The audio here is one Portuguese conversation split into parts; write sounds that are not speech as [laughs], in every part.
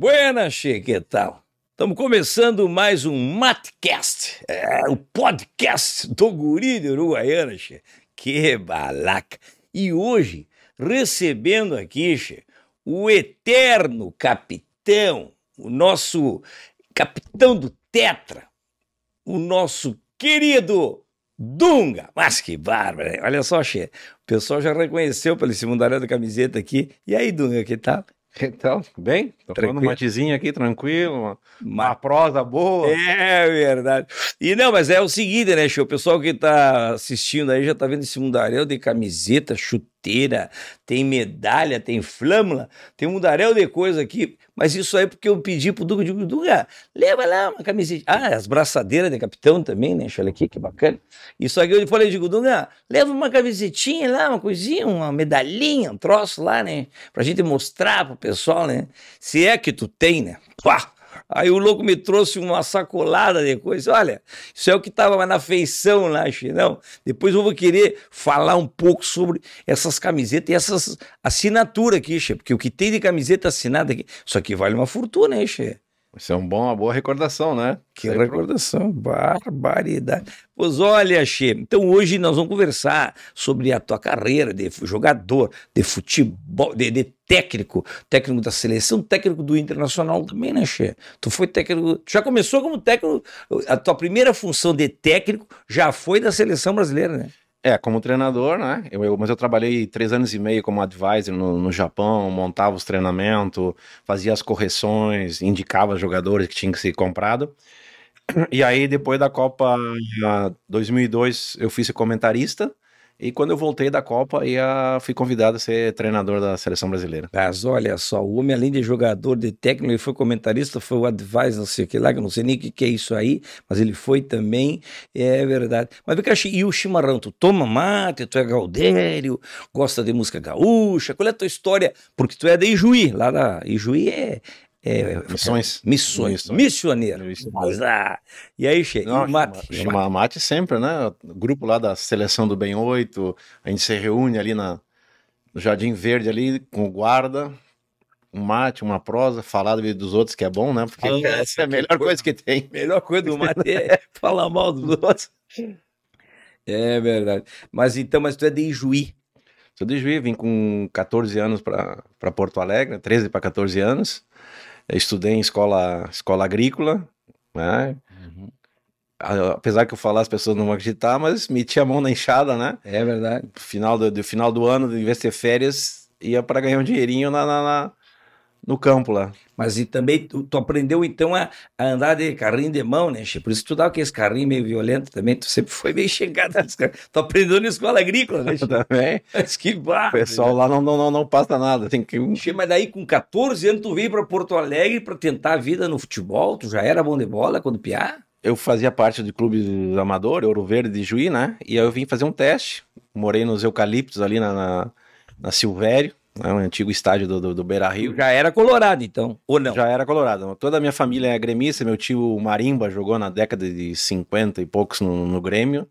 Buenas, che, que tal? Estamos começando mais um Matcast, é, o podcast do guri de Uruguaiana, che. Que balaca! E hoje, recebendo aqui, che, o eterno capitão, o nosso capitão do Tetra, o nosso querido Dunga. Mas que bárbaro, hein? olha só, che. O pessoal já reconheceu pelo esse mundaréu da camiseta aqui. E aí, Dunga, que tal? [laughs] Então, bem, tô Tranquilo. um matezinho aqui, tranquilo, uma, Ma- uma prosa boa. É verdade. E não, mas é o seguinte, né, show? O pessoal que tá assistindo aí já tá vendo esse mundaréu de camiseta, chuteira, tem medalha, tem flâmula, tem um mundaréu de coisa aqui. Mas isso aí é porque eu pedi pro Duga, eu digo, Duga, leva lá uma camiseta. Ah, as braçadeiras de capitão também, né? Olha aqui, que bacana. Isso aqui eu falei, digo, Duga, leva uma camisetinha lá, uma coisinha, uma medalhinha, um troço lá, né? Pra gente mostrar pro pessoal, né? Se é que tu tem, né? Pá! Aí o louco me trouxe uma sacolada de coisa. Olha, isso é o que estava na feição lá, Chinão. Depois eu vou querer falar um pouco sobre essas camisetas e essas assinaturas aqui, Che. Porque o que tem de camiseta assinada aqui, isso aqui vale uma fortuna, hein, Che? Isso é um bom, uma boa recordação, né? Que Sempre- recordação, barbaridade. Pois olha, Che, então hoje nós vamos conversar sobre a tua carreira de jogador, de futebol, de, de técnico, técnico da seleção, técnico do Internacional também, né, Che? Tu foi técnico, tu já começou como técnico, a tua primeira função de técnico já foi da seleção brasileira, né? É, como treinador, né? Eu, eu- mas eu trabalhei três anos e meio como advisor no, no Japão, montava os treinamentos, fazia as correções, indicava jogadores que tinham que ser comprado. E aí, depois da Copa ah, 2002, eu fui ser comentarista. E quando eu voltei da Copa, aí, ah, fui convidado a ser treinador da seleção brasileira. Mas olha só, o homem, além de jogador, de técnico, ele foi comentarista, foi o advisor, não sei o que lá, que eu não sei nem o que, que é isso aí, mas ele foi também, é verdade. Mas cá, Chi, e o chimarrão? Tu toma mate, tu é gaudério, gosta de música gaúcha, qual é a tua história? Porque tu é de Ijuí, lá da Ijuí é... é Missões. Missões, Missões. missioneiro. Mas, ah, e aí, Che, e Não, o mate? chama- mate sempre, né? O grupo lá da seleção do Bem 8, a gente se reúne ali na, no Jardim Verde ali com o guarda, um mate, uma prosa, falar da vida dos outros que é bom, né? Porque Ah, essa é a melhor coisa que tem. melhor coisa do mate é falar mal dos [laughs] outros. É verdade. Mas então, mas tu é de Ijuí. Sou de Juiz, vim com 14 anos para Porto Alegre, 13 para 14 anos. Estudei em escola, escola agrícola, né? A- Apesar que eu falar, as pessoas não vão acreditar, mas meti a mão na enxada, né? É verdade. final do, do final do ano, em vez de ter férias, ia para ganhar um dinheirinho na, na- na- no campo lá. Mas e também tu, tu aprendeu então a, a andar de carrinho de mão, né? Che? Por isso tu dava aqueles carrinhos meio violentos também. Tu sempre foi meio chegado. Tu aprendeu na escola agrícola, né? [laughs] Che? Também. Mas que O barro. pessoal lá não, não, não, não passa nada. Tem que. Che, mas daí com 14 anos tu veio para Porto Alegre para tentar a vida no futebol. Tu já era bom de bola quando piá? Eu fazia parte do clube amador, Ouro Verde de Juí, né? E aí eu vim fazer um teste. Morei nos eucaliptos ali na, na, na Silvério, né? um antigo estádio do, do, do Beira Rio. Já era colorado então, ou não? Já era colorado. Toda a minha família é gremista. Meu tio Marimba jogou na década de 50 e poucos no, no Grêmio.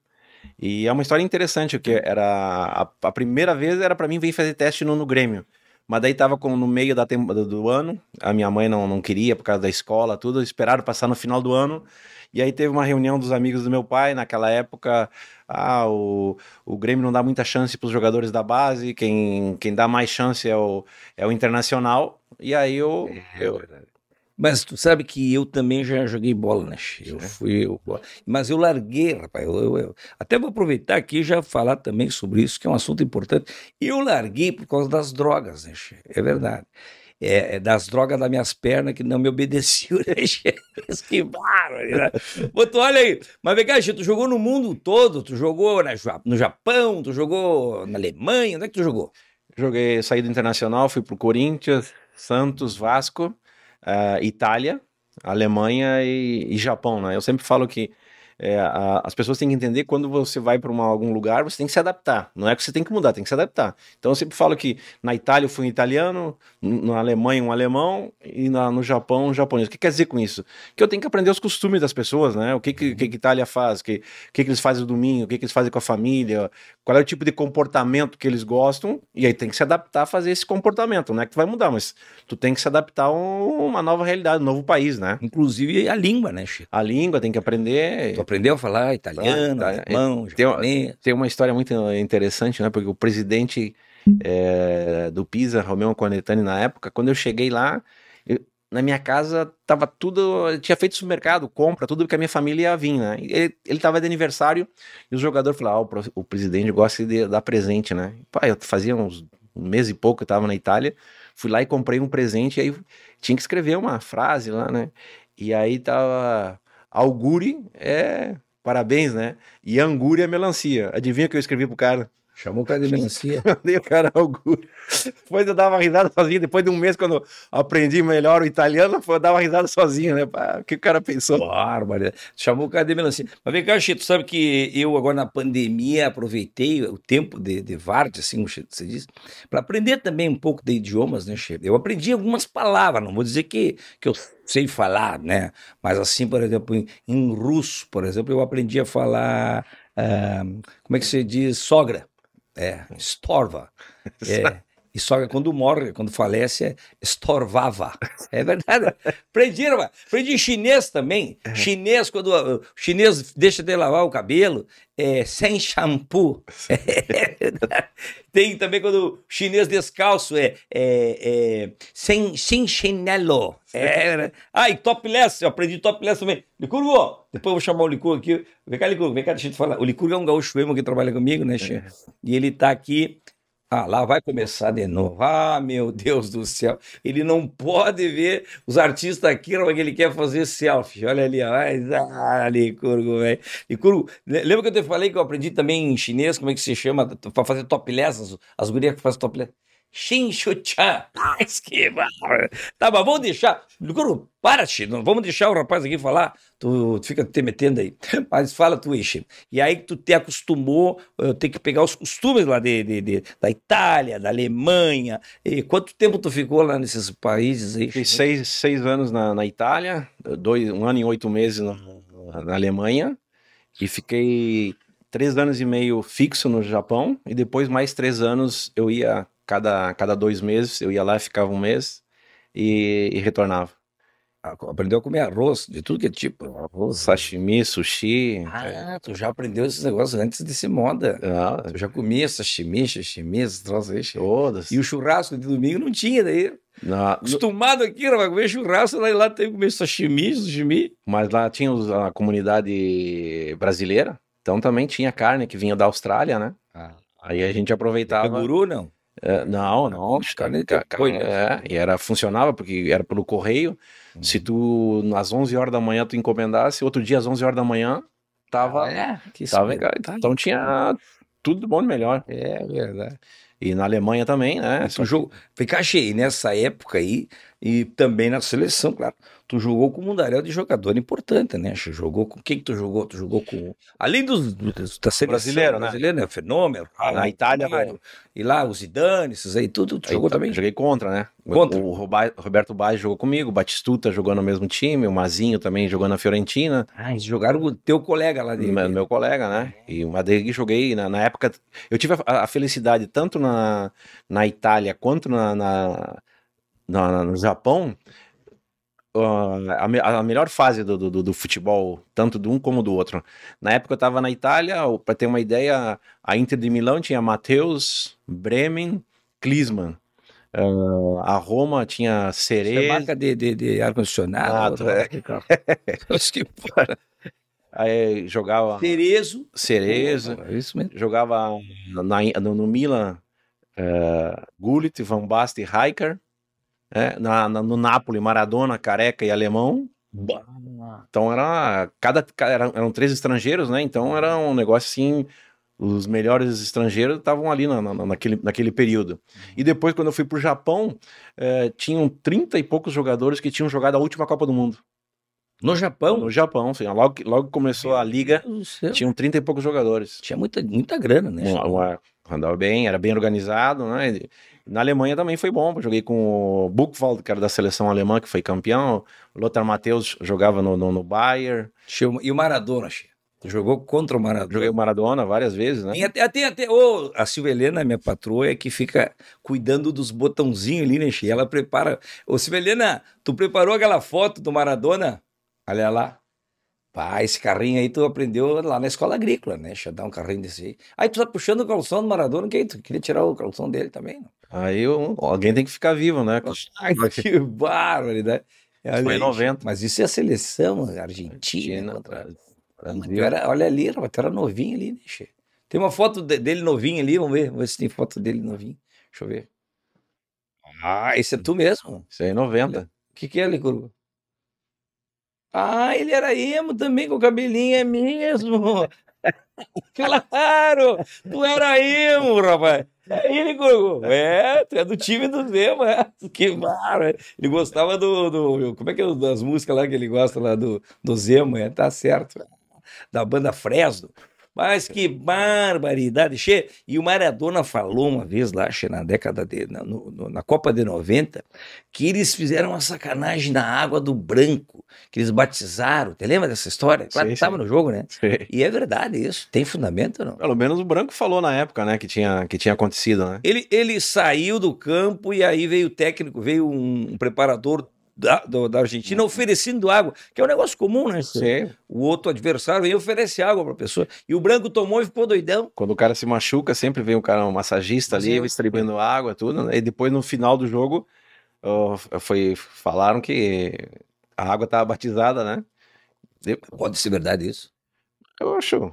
E é uma história interessante, porque era a, a primeira vez era para mim vir fazer teste no, no Grêmio. Mas daí tava com, no meio da do, do ano, a minha mãe não, não queria por causa da escola, tudo, esperaram passar no final do ano. E aí teve uma reunião dos amigos do meu pai, naquela época, ah, o, o Grêmio não dá muita chance para os jogadores da base, quem, quem dá mais chance é o, é o Internacional. E aí eu, eu, Mas tu sabe que eu também já joguei bola, né? Eu fui. eu- mas eu larguei, rapaz. eu- eu- eu- até vou aproveitar aqui e já falar também sobre isso, que é um assunto importante. Eu larguei por causa das drogas, né? É verdade. É, é das drogas das minhas pernas que não me obedeciam, [laughs] né? bárbaro, né? Tu olha aí. Mas vem cá, tu jogou no mundo todo. Tu jogou no Japão, tu jogou na Alemanha. Onde é que tu jogou? Joguei, saí do Internacional, fui pro Corinthians, Santos, Vasco, ah, Itália, Alemanha e, e Japão, né? Eu sempre falo que é, a, as pessoas têm que entender quando você vai para algum lugar, você tem que se adaptar. Não é que você tem que mudar, tem que se adaptar. Então eu sempre falo que na Itália eu fui um italiano, na Alemanha um alemão e na, no Japão um japonês. O que quer dizer com isso? Que eu tenho que aprender os costumes das pessoas, né? O que que, que, que Itália faz, o que, que, que eles fazem no domingo, o que, que eles fazem com a família, qual é o tipo de comportamento que eles gostam, e aí tem que se adaptar a fazer esse comportamento. Não é que tu vai mudar, mas tu tem que se adaptar a uma nova realidade, um novo país, né? Inclusive a língua, né, Chico? A língua tem que aprender. Tu aprendeu a falar italiano, ah, alemão, tem, japonês. Tem uma história muito interessante, né? Porque o presidente é, do Pisa, Romeu Conetani, na época, quando eu cheguei lá, eu, na minha casa tava tudo, tinha feito supermercado, compra, tudo que a minha família ia vir, né? Ele, ele tava de aniversário e o jogador falou: ah, o, o presidente gosta de dar presente, né? Pai, eu fazia uns um mês e pouco que eu tava na Itália, fui lá e comprei um presente, e aí tinha que escrever uma frase lá, né? E aí tava auguri é parabéns, né? E angúria é melancia. Adivinha o que eu escrevi pro cara? Chamou o cara de melancia. [laughs] Mandei o cara augúrio. Depois eu dava risada sozinho. Depois de um mês, quando aprendi melhor o italiano, eu dava risada sozinho, né? O que o cara pensou? Bárbaro. Chamou o cara de melancia. Mas vem cá, Chito, sabe que eu agora na pandemia aproveitei o tempo de, de assim, como você disse, para aprender também um pouco de idiomas, né, Chito? Eu aprendi algumas palavras, não vou dizer que, que eu sei falar, né? Mas assim, por exemplo, em, em russo, por exemplo, eu aprendi a falar. Uh, como é que se diz? Sogra. É, estorva. [laughs] É. E só quando morre, quando falece, é estorvava. É verdade. [laughs] Aprendi, aprendi chinês também. É. Chinês, quando o chinês deixa de lavar o cabelo, é sem shampoo. É, [laughs] Tem também quando o chinês descalço é, é, é sem, sem chinelo. É, ah, e topless, eu aprendi topless também. Licurgo, depois eu vou chamar o Licurgo aqui. Vem cá, Licurgo, vem cá, deixa eu te falar. O Licurgo é um gaúcho emo que trabalha comigo, né, Che? É. E ele tá aqui ah, lá vai começar de novo. Ah, meu Deus do céu. Ele não pode ver os artistas aqui, porque ele quer fazer selfie. Olha ali, ó. Ah, Licurgo, velho. Licurgo, lembra que eu te falei que eu aprendi também em chinês, como é que se chama, para fazer topless, as, as gurias que fazem topless. Shin-Chu-chan. [laughs] Tá, vamos deixar. Guru, para, Chino. Vamos deixar o rapaz aqui falar. Tu, tu fica te metendo aí. [laughs] Mas fala tu, Ishi. E aí tu te acostumou, tenho que pegar os costumes lá de, de, de, da Itália, da Alemanha. E quanto tempo tu ficou lá nesses países aí? Fiquei seis, seis anos na, na Itália, dois, um ano e oito meses na, na Alemanha. E fiquei três anos e meio fixo no Japão. E depois mais três anos eu ia cada, cada dois meses eu ia lá, ficava um mês e, e retornava. Ah, aprendeu a comer arroz, de tudo que é tipo. Arroz, sashimi, sushi. Ah, tu já aprendeu esses negócios antes de ser moda. Ah, tu já comia sashimi, sashimi, esses troços aí. Todas. E o churrasco de domingo não tinha daí. Acostumado aqui, vai comer churrasco, lá, lá tem que comer sashimi, sashimi. Mas lá tinha a comunidade brasileira, então também tinha carne que vinha da Austrália, né? Ah. Aí a gente aproveitava. Canguru, não? É, não, não. Carne, carne, é, e era, funcionava porque era pelo correio. Uhum. Se tu, às 11 horas da manhã, tu encomendasse, outro dia, às 11 horas da manhã, tava. Ah, é, que tava, então tinha tudo bom e melhor. É verdade. E na Alemanha também, né? O jogo, fica cheio nessa época aí, e também na seleção, claro tu jogou com um mundaréu de jogador importante, né? Jogou com quem que tu jogou? Tu jogou com além dos, dos da seleção brasileiro, né? brasileiro, né? Fenômeno. Ah, na Itália, Itália e lá os Zidane, esses aí tudo, tu aí, jogou também? Joguei contra, né? Contra. O, o Roberto Baggio jogou comigo, o Batistuta jogou no mesmo time, o Mazinho também jogou na Fiorentina. Ah, eles jogaram o teu colega lá dele. Meu, meu colega, né? E o Madrid joguei na, na, época, eu tive a, a, felicidade tanto na, na Itália quanto na, na, na no Japão a, a, melhor fase do, do, do, futebol, tanto do um como do outro. Na época eu estava na Itália, para ter uma ideia, a Inter de Milão tinha Matheus, Bremen, Klinsmann. Uh, a Roma tinha Cerezo. é marca de, de, de ar-condicionado. Ah, é. [laughs] que Aí jogava. Cerezo. Cerezo. É isso mesmo. Jogava na, no, no Milan uh, Gullit, Van Basten e Rijkaard é, na, na, no Napoli, Maradona, Careca e Alemão. Então era cada, eram, eram três estrangeiros, né? Então era um negócio assim. Os melhores estrangeiros estavam ali na, na, naquele, naquele período. E depois, quando eu fui para o Japão, é, tinham 30 e poucos jogadores que tinham jogado a última Copa do Mundo. No Japão? No Japão, sim. Logo, logo começou a liga, tinham 30 e poucos jogadores. Tinha muita, muita grana, né? Uma- uma- andava bem, era bem organizado, né? Na Alemanha também foi bom. Joguei com o Buchwald, que era da seleção alemã, que foi campeão. O Lothar Matheus jogava no, no, no Bayern. E o Maradona, che. Jogou contra o Maradona. Joguei o Maradona várias vezes, né? Tem até, até, até ô, a Silvia Helena, minha patroa, é que fica cuidando dos botãozinhos ali, né, Che? Ela prepara. Ô, Silvia Helena, tu preparou aquela foto do Maradona? Olha lá. Pá, esse carrinho aí tu aprendeu lá na escola agrícola, né? Che? Dar um carrinho desse aí. Aí tu tá puxando o calção do Maradona, que aí tu queria tirar o calção dele também? Não? Aí eu- alguém tem que ficar vivo, né? [laughs] Ai, que barbaridade. Olha Foi em aí, 90. Mas isso é a seleção Argentina. Argentina, contra- Brasil. Era, olha ali, era novinho ali, né, Che? Tem uma foto de- dele novinho ali, vamos ver, vamos ver se tem foto dele novinho. Deixa eu ver. Ah, esse é tu mesmo? Isso é 90. O que, que é, Licurgo? Ah, ele era emo também, com o cabelinho, é mesmo. [laughs] Claro! Tu era emo, rapaz. É ele, Licurgo. É, tu é do time do Zemo, é. Que mara. Ele gostava do, do. Como é que é das músicas lá que ele gosta lá do, do Zemo, é? Tá certo. Da banda Fresno. Mas que barbaridade, Che. E o Maradona falou uma vez lá, Che, na década de. Na, no- na Copa de 90, que eles fizeram uma sacanagem na água do branco, que eles batizaram. Te lembra dessa história? Claro estava no jogo, né? Sim. E é verdade isso. Tem fundamento ou não? Pelo menos o Branco falou na época, né? Que tinha, que tinha acontecido, né? Ele, ele saiu do campo e aí veio o técnico, veio um, um preparador da, do- da Argentina oferecendo água, que é um negócio comum, né? Sim. O outro adversário vem e oferece água para a pessoa. E o branco tomou e ficou doidão. Quando o cara se machuca, sempre vem um cara, um massagista Mas ali, eu- distribuindo água, tudo. né? E depois, no final do jogo, ó, foi, falaram que a água estava batizada, né? De- Pode ser verdade isso. Eu acho.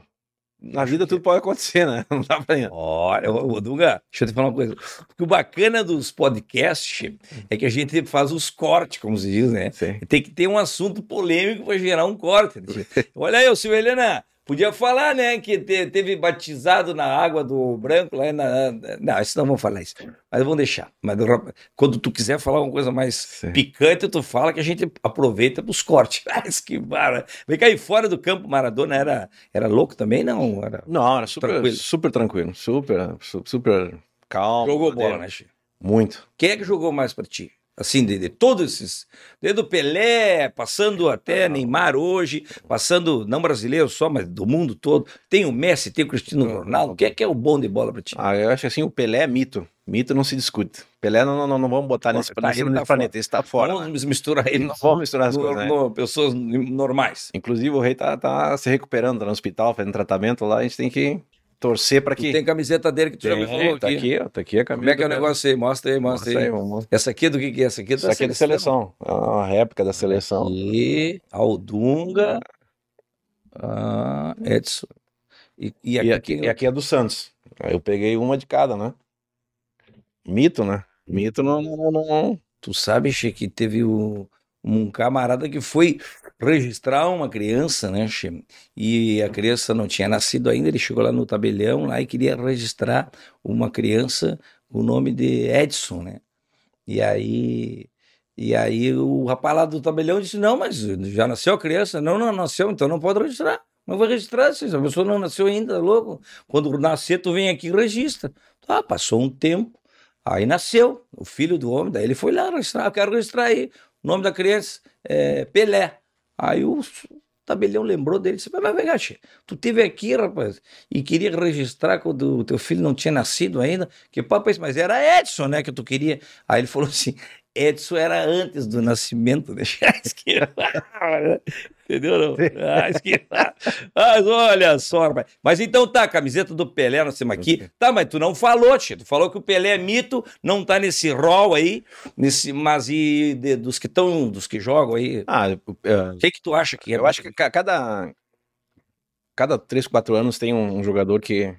Na vida tudo pode acontecer, né? [laughs] Não dá pra. Olha, ô, Dunga, deixa eu te falar uma coisa. Porque o bacana dos podcasts é que a gente faz os cortes, como se diz, né? Sim. Tem que ter um assunto polêmico para gerar um corte. [laughs] Olha aí, ô Silvia Helena, podia falar, né, que te- teve batizado na água do branco lá na... Não, isso não vamos falar isso. Mas vamos deixar. Mas do- quando tu quiser falar uma coisa mais Sim. picante, tu fala que a gente aproveita pros cortes. [laughs] Mas que barra. Vem cá, e fora do campo, Maradona era, era louco também? Não, era... Não, era super Tranquilo. super tranquilo. Super, su- super calmo. Jogou bola, né, Chico? Muito. Quem é que jogou mais pra ti? Assim, de, de todos esses. Desde o Pelé, passando até Neymar hoje, passando, não brasileiro só, mas do mundo todo. Tem o Messi, tem o Cristiano Ronaldo. Quem é que é o bom de bola pra ti? Ah, eu acho assim, o Pelé é mito. Mito não se discute. Pelé não, não, não vamos botar nesse, tá, nesse, ele nesse tá planeta. Esse tá fora. Vamos misturar ele. Não vamos misturar as no- coisas, né? no- pessoas normais. Inclusive, o rei tá, tá se recuperando, tá no hospital, fazendo tratamento lá. A gente tem que torcer pra que. Tem camiseta dele que tu já me Tem, falou tá aqui. aqui, ó, tá aqui a camisa. Como é que é o negócio aí? Mostra aí, mostra, Mostra aí. aí, vamos. Essa aqui é do que que é? Essa aqui é da aqui é da seleção. É uma réplica da seleção. E Aldunga, ah, Edson. E, e E aqui, aqui, e aqui é do Santos. Eu peguei uma de cada, né? Mito, né? Mito não. não, não- Tu sabe, Che, que teve o- um camarada que foi registrar uma criança, né? E a criança não tinha nascido ainda, ele chegou lá no tabelião lá e queria registrar uma criança com o nome de Edson, né? E aí, e aí o rapaz lá do tabelião disse: Não, mas já nasceu a criança? Não, não nasceu, então não pode registrar. Não vai registrar, se a pessoa não nasceu ainda, louco. Quando nascer, tu vem aqui e registra. Tá, passou um tempo. Aí nasceu o filho do homem, daí ele foi lá registrar, eu quero registrar aí o nome da criança, é Pelé. Aí o tabelião lembrou dele, disse, mas vem cá, che, tu teve aqui, rapaz, e queria registrar quando o teu filho não tinha nascido ainda, que papo é esse? Mas era Edson, né, que tu queria. Aí ele falou assim, Edson era antes do nascimento, né? Que- [laughs] Entendeu? Não? Ah, Mas olha só, rapaz. Mas então tá, a camiseta do Pelé, nós temos aqui. Tá, mas tu não falou, Tio. Tu falou que o Pelé é mito, não tá nesse rol aí, nesse, mas e de- dos que estão, dos que jogam aí. Ah, O que que tu acha que é? eu acho que ca- cada. Cada 3, 4 anos tem um, um jogador que,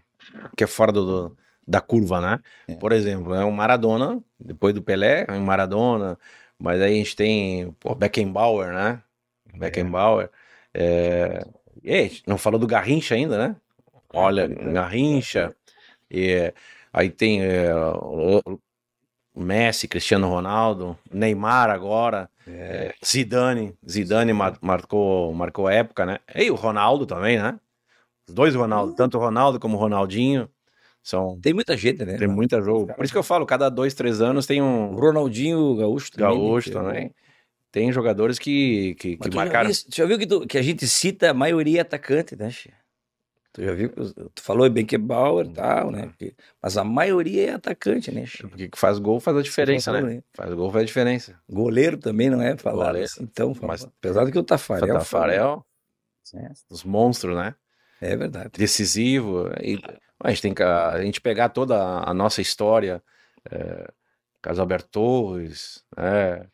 que é fora do, do- da curva, né? É. Por exemplo, é o Maradona, depois do Pelé, é o Maradona, mas aí a gente tem o Beckenbauer, né? Beckenbauer. É... E aí, não falou do Garrincha ainda, né? Olha, Garrincha. E, aí tem é, o Messi, Cristiano Ronaldo, Neymar agora, é. Zidane, Zidane mar, marcou, marcou época, né? E o Ronaldo também, né? Os dois Ronaldo, uhum. tanto o Ronaldo como o Ronaldinho. São... Tem muita gente, né? Tem muita jogo. Por isso que eu falo, cada dois, três anos tem um. Ronaldinho Gaúcho também. Né, Gaúcho também. Tem jogadores que, que, que marcaram. Já, já viu que, tu, que a gente cita a maioria atacante, né, Xê? Tu já viu? Tu falou que é Bauer e tal, né? Mas a maioria é atacante, né? Porque faz gol faz a diferença, faz né? Faz gol faz a diferença. Goleiro também não é falar assim, então. Mas, apesar do que o Tafarel. O Tafarel, é. os monstros, né? É verdade. Decisivo. E a gente tem que a gente pegar toda a nossa história, é, Carlos Alberto Torres, é,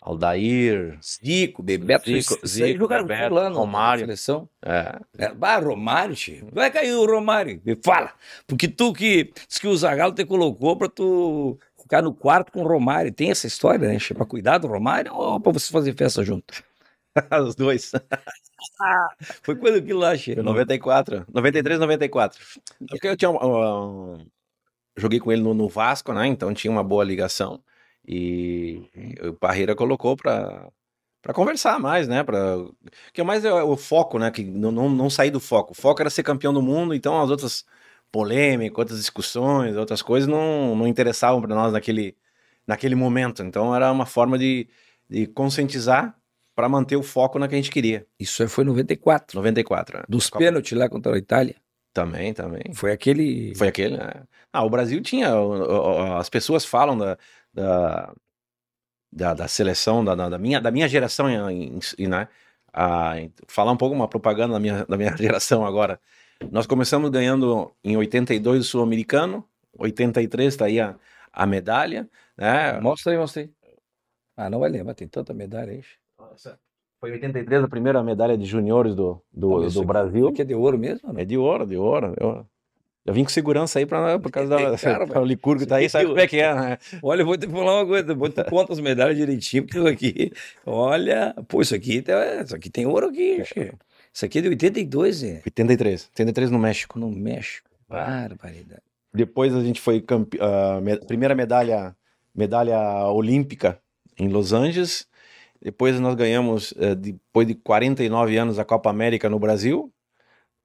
Aldair, Zico, Bebeto, Zico, Zico jogaram Bebeto, lá Romário. seleção. É. é. Bah, Romário, tio. Vai cair o Romário. Me fala. Porque tu que diz que o Zagallo te colocou pra tu ficar no quarto com o Romário. Tem essa história, né? Pra cuidar do Romário ou pra você fazer festa junto? [laughs] Os dois. [laughs] Foi quando aquilo lá, Che? 94. 93, 94. Porque eu tinha. Uh, joguei com ele no, no Vasco, né? Então tinha uma boa ligação. E, o Parreira colocou para para conversar mais, né? Para que mais é o foco, né? Que não, não, não sair do foco. O foco era ser campeão do mundo, então as outras polêmicas, outras discussões, outras coisas não, não interessavam para nós naquele, naquele momento. Então era uma forma de, de conscientizar para manter o foco na que a gente queria. Isso foi em 94. 94. Né? Dos Copa... pênaltis lá contra a Itália. Também, também. Foi aquele. Foi aquele, né? Ah, o Brasil tinha. As pessoas falam da, da, da, da seleção da, da, minha, da minha geração, em, em, né? A, falar um pouco uma propaganda da minha, da minha [laughs] geração agora. Nós começamos ganhando em 82 o Sul-Americano, 83 tá aí a, a medalha, né? Mostra aí, mostra aí. Ah, não vai lembrar, tem tanta medalha Foi em 83 a primeira medalha de juniores do, do, do Brasil. Aqui é de ouro mesmo? Não? É de ouro, de ouro. De ouro. Eu vim com segurança aí pra, por causa da [laughs] cara, [laughs] o Licurgo tá aí, sabe como é que é, né? Olha, eu vou te falar uma coisa, vou te conta as medalhas direitinho, porque isso aqui, olha, pô, isso aqui, tá, isso aqui tem ouro aqui, chefe. Isso aqui é de 82, é? 83, 83 no México. No México, barbaridade. Depois a gente foi campe... uh, me... primeira medalha, medalha olímpica em Los Angeles. Depois nós ganhamos, uh, depois de 49 anos, a Copa América no Brasil.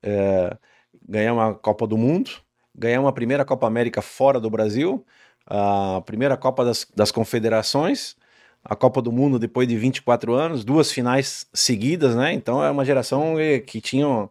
Uh, ganhamos a Copa do Mundo, ganhamos a primeira Copa América fora do Brasil, a primeira Copa das, das Confederações, a Copa do Mundo depois de 24 anos, duas finais seguidas, né? Então é uma geração que tinha,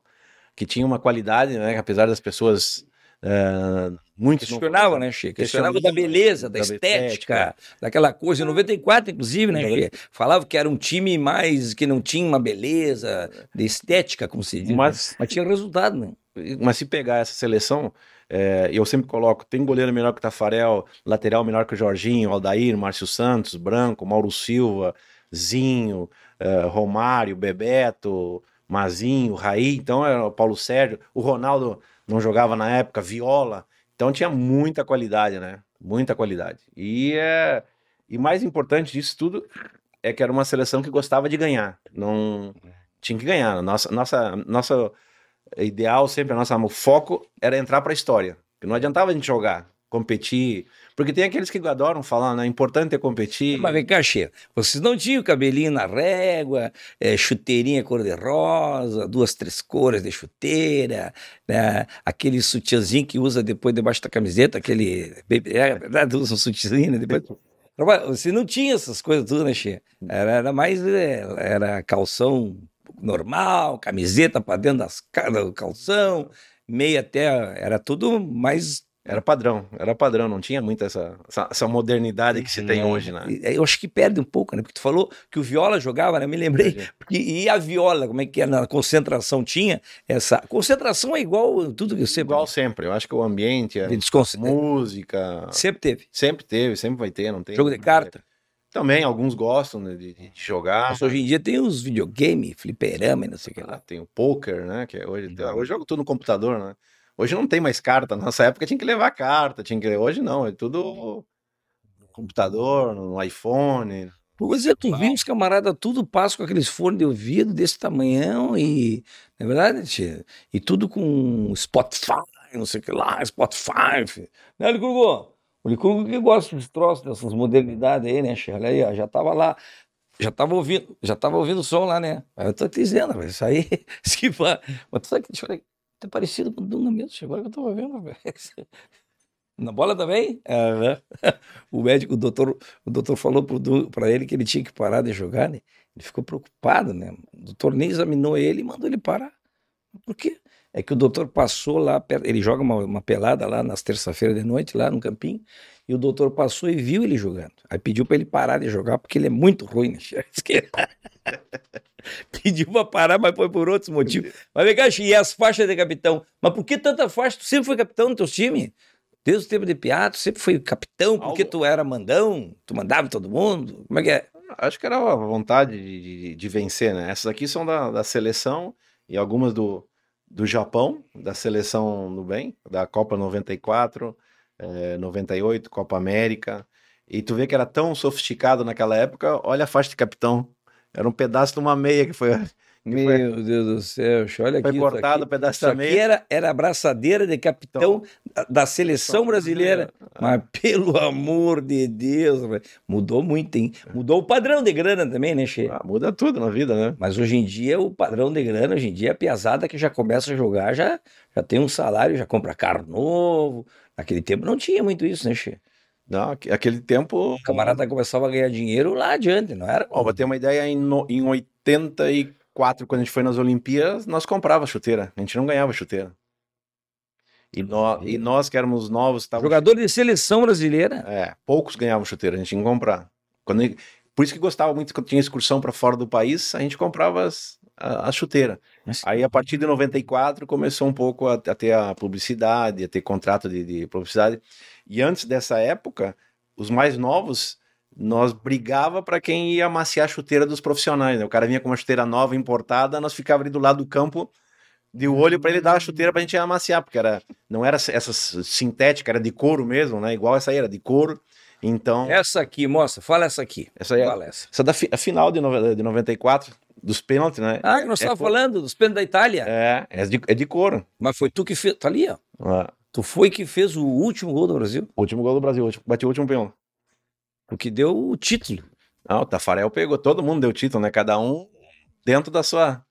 que tinha uma qualidade, né? Apesar das pessoas é, muitos questionavam, né, Chico? Questionavam da beleza, da, da estética, estética, daquela coisa. Em 94, inclusive, né, Chico? Falava que era um time mais que não tinha uma beleza de estética, como se diz. Mas, né? mas tinha resultado, né? Mas se pegar essa seleção, é, eu sempre coloco: tem goleiro melhor que o Tafarel, lateral melhor que o Jorginho, Aldair, Márcio Santos, Branco, Mauro Silva, Zinho, é, Romário, Bebeto, Mazinho, Raí, então era o Paulo Sérgio, o Ronaldo não jogava na época, Viola. Então tinha muita qualidade, né? Muita qualidade. E, é, e mais importante disso tudo é que era uma seleção que gostava de ganhar. Não tinha que ganhar. Nossa, nossa, nossa ideal sempre, a nossa, o foco era entrar para a história. Não adiantava a gente jogar, competir. Porque tem aqueles que adoram falar, né? Importante é competir. Mas vem cá, Cheiro. Vocês não tinham cabelinho na régua, é, chuteirinha cor-de-rosa, duas, três cores de chuteira, né? aquele sutiãzinho que usa depois debaixo da camiseta, aquele. É verdade, usa um sutiãzinho, né? Depois. Você não tinha essas coisas tudo, né, Che? Era, era mais. É, era calção normal, camiseta para dentro das, do calção, meia até, era tudo mais era padrão, era padrão, não tinha muita essa, essa, essa modernidade que se tem é, hoje, né? Eu acho que perde um pouco, né? Porque tu falou que o Viola jogava, né? Me lembrei. Porque, e a Viola, como é que é? Na concentração tinha essa. Concentração é igual tudo que você. Igual sempre. Eu acho que o ambiente, a música. Sempre teve. Sempre teve, sempre vai ter, não tem. Jogo de carta. Também, alguns gostam de, de, jogar. Mas hoje em dia tem os videogame, fliperama, não sei o que lá. Tem o poker, né? Que é hoje, uhum. hoje eu jogo tudo no computador, né? Hoje não tem mais carta. [laughs] Nossa época tinha que levar carta, tinha que. Hoje não, é tudo no computador, no iPhone. Pois é, tu viu os camaradas tudo passa com aqueles fones de ouvido desse tamanhão e. Não é verdade, tia? E tudo com Spotify, não sei o que lá, Spotify. Né, Curgo? O Licurgo que gosta dos troços, dessas modernidades aí, né, Olha aí, ó, já tava lá, já tava ouvindo, já tava ouvindo o som lá, né? Aí eu tô te dizendo, isso aí, [laughs] se mas tu sabe que, deixa eu parecido com o Duna mesmo, agora que eu tava vendo. Na bola também? Né? O médico, o doutor, o doutor falou para ele que ele tinha que parar de jogar, né? Ele ficou preocupado, né? O doutor nem examinou ele e mandou ele parar. Por quê? É que o doutor passou lá, ele joga uma, uma pelada lá nas terça-feiras de noite, lá no campinho, e o doutor passou e viu ele jogando. Aí pediu para ele parar de jogar, porque ele é muito ruim, né? [laughs] pediu para parar, mas foi por outros motivos. Mas vem cá, e as faixas de capitão? Mas por que tanta faixa? Tu sempre foi capitão no teu time? Desde o tempo de piato, sempre foi capitão, porque tu era mandão, tu mandava todo mundo. Como é que é? Acho que era a vontade de, de, de vencer, né? Essas aqui são da, da seleção e algumas do, do Japão, da seleção do bem, da Copa 94, é, 98, Copa América. E tu vê que era tão sofisticado naquela época, olha a faixa de capitão. Era um pedaço de uma meia que foi [laughs] meu foi... Deus do céu, olha foi aqui. Foi cortado o pedaço isso aqui era, era a braçadeira de capitão então, da seleção brasileira. É. Mas [laughs] pelo amor de Deus, mudou muito, hein? Mudou o padrão de grana também, né, Che? Ah, muda tudo na vida, né? Mas hoje em dia, o padrão de grana, hoje em dia, a piazada que já começa a jogar já, já tem um salário, já compra carro novo. Naquele tempo não tinha muito isso, né, Che? Não, aquele tempo. O camarada começava a ganhar dinheiro lá adiante, não era? Ó, pra ter uma ideia, em, no, em 84 quando a gente foi nas Olimpíadas, nós comprava chuteira. A gente não ganhava chuteira. E, no, e nós que éramos novos. Tava... Jogador de seleção brasileira. É, poucos ganhavam chuteira, a gente tinha que comprar. Quando, por isso que gostava muito quando tinha excursão para fora do país, a gente comprava as, a, a chuteira. Mas... Aí a partir de 94 começou um pouco a, a ter a publicidade, a ter contrato de, de publicidade. E antes dessa época, os mais novos nós brigava para quem ia amaciar a chuteira dos profissionais. Né? O cara vinha com uma chuteira nova importada, nós ficava ali do lado do campo de olho para ele dar a chuteira para a gente amaciar, porque era não era essa sintética, era de couro mesmo, né? Igual essa aí era de couro. Então essa aqui, moça, fala essa aqui. Essa aí, é fala essa. Essa da fi, a final de, no, de 94 dos pênaltis, né? Ah, nós é estávamos falando dos pênaltis da Itália. É, é de, é de couro. Mas foi tu que fez, tá ali, ó. Ah. Tu foi que fez o último gol do Brasil? O último gol do Brasil, bati o último pênalti. O que deu o título. Não, o Tafarel pegou, todo mundo deu título, né? Cada um dentro da sua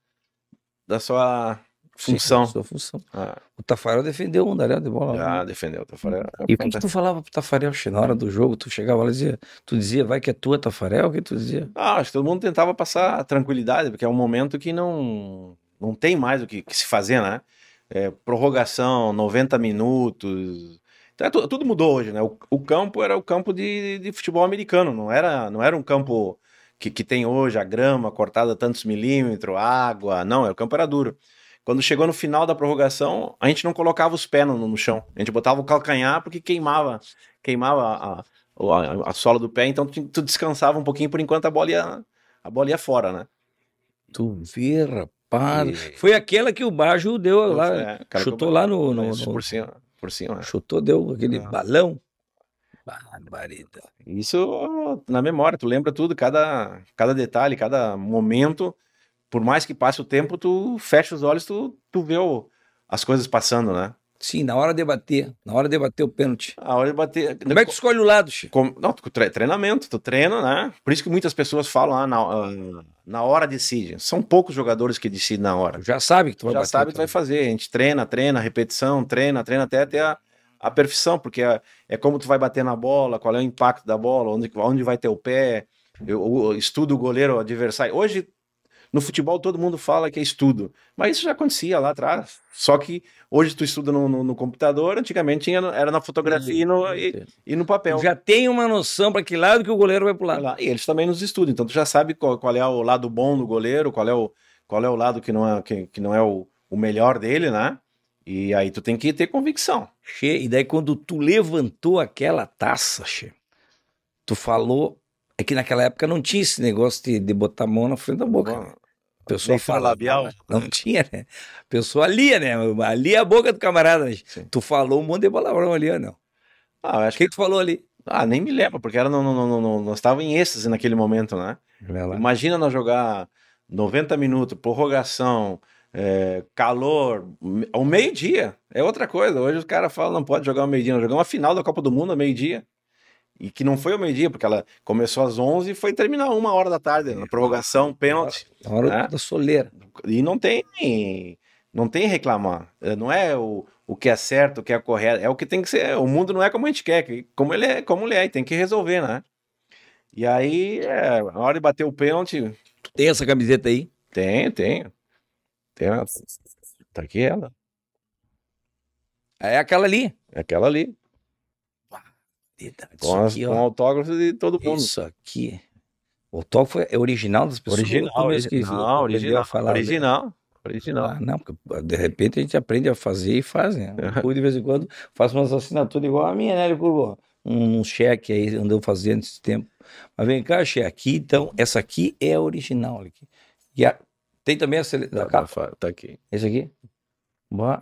da sua função. Sim, função. Ah. O Tafarel defendeu o Mundaréu de bola. Ah, defendeu o Tafarel. E o que, que, tu falava pro Tafarel, na hora do jogo? Tu chegava lá e dizia, tu dizia, vai que é tua, Tafarel? O que tu dizia? Ah, acho que todo mundo tentava passar tranquilidade, porque é um momento que não, não tem mais o que, que se fazer, né? É, prorrogação, 90 minutos, então, é tudo mudou hoje, né? O, o, campo era o campo de, de futebol americano, não era, não era um campo que, que tem hoje, a grama cortada tantos milímetros, água, não, o campo era duro. Quando chegou no final da prorrogação, a gente não colocava os pés no, no chão, a gente botava o calcanhar porque queimava, queimava a, a, a sola do pé, então tu, tu, descansava um pouquinho por enquanto a bola ia, a bola ia fora, né? Tu vê, rapaz. E... Foi aquela que o Bajo deu lá, é, chutou lá no, no, no... Por cima por cima. Chutou, deu aquele balão. Barbaridade. Isso na memória, tu lembra tudo, cada, cada detalhe, cada momento. Por mais que passe o tempo, tu fecha os olhos, tu, tu vê o, as coisas passando, né? Sim, na hora de bater. Na hora de bater o pênalti. Na hora de bater. Como é que tu escolhe o lado, Chico? Com, não, treinamento, tu treina, né? Por isso que muitas pessoas falam, ah, na, ah, na hora decide. São poucos jogadores que decidem na hora. Já sabe que tu vai Já bater. Já sabe que tu vai fazer. A gente treina, treina, repetição, treina, treina até ter a, a perfeição, porque é, é, como tu vai bater na bola, qual é o impacto da bola, onde, onde vai ter o pé. Eu, eu estudo o goleiro adversário. Hoje no futebol todo mundo fala que é estudo, mas isso já acontecia lá atrás. Só que hoje tu estuda no, no, no computador, antigamente tinha, era na fotografia e no, e, e no papel. Já tem uma noção para que lado que o goleiro vai pular. E eles também nos estudam, então tu já sabe qual, qual, é o lado bom do goleiro, qual é o, qual é o lado que não é, que, que não é o, o melhor dele, né? E aí tu tem que ter convicção. Che, e daí quando tu levantou aquela taça, che, tu falou. É que naquela época não tinha esse negócio de, de botar a mão na frente da boca. Bom, a pessoa fala labial. Não tinha, né? A pessoa lia, né? Ali a boca do camarada. Né? Tu falou um monte de palavrão ali, ou não? Ah, acho que, que tu falou ali? Ah, nem me lembro, porque era no, no, no, nós estávamos em êxtase naquele momento, né? Imagina nós jogar 90 minutos, prorrogação, é, calor, ao meio-dia. É outra coisa. Hoje os caras falam não pode jogar ao meio-dia, jogar uma final da Copa do Mundo ao meio-dia. E que não foi ao meio-dia, porque ela começou às 11 e foi terminar uma hora da tarde, na prorrogação, pênalti. Na hora né? da soleira. E não tem não tem reclamar. É, não é o, o que é certo, o que é correto, é o que tem que ser. O mundo não é como a gente quer, como ele é, como ele é, e tem que resolver, né? E aí, é, na hora de bater o pênalti. Tem essa camiseta aí? Tenho, tenho. Tem uma... Tá aqui ela. É aquela ali. É aquela ali. Com, as, aqui, com autógrafo de todo mundo. Isso aqui. O autógrafo é original das pessoas? Original, original, original, falar original. Original. Ah, não, porque de repente a gente aprende a fazer e faz, né? [laughs] Eu, de vez em quando, faço umas assinaturas igual a minha, né, Curvo? Um, um cheque aí, andou fazendo esse tempo. Mas vem cá, cheque, aqui, então, essa aqui é a original. Aqui. E a, tem também a sele... da capa? Tá aqui. Esse aqui?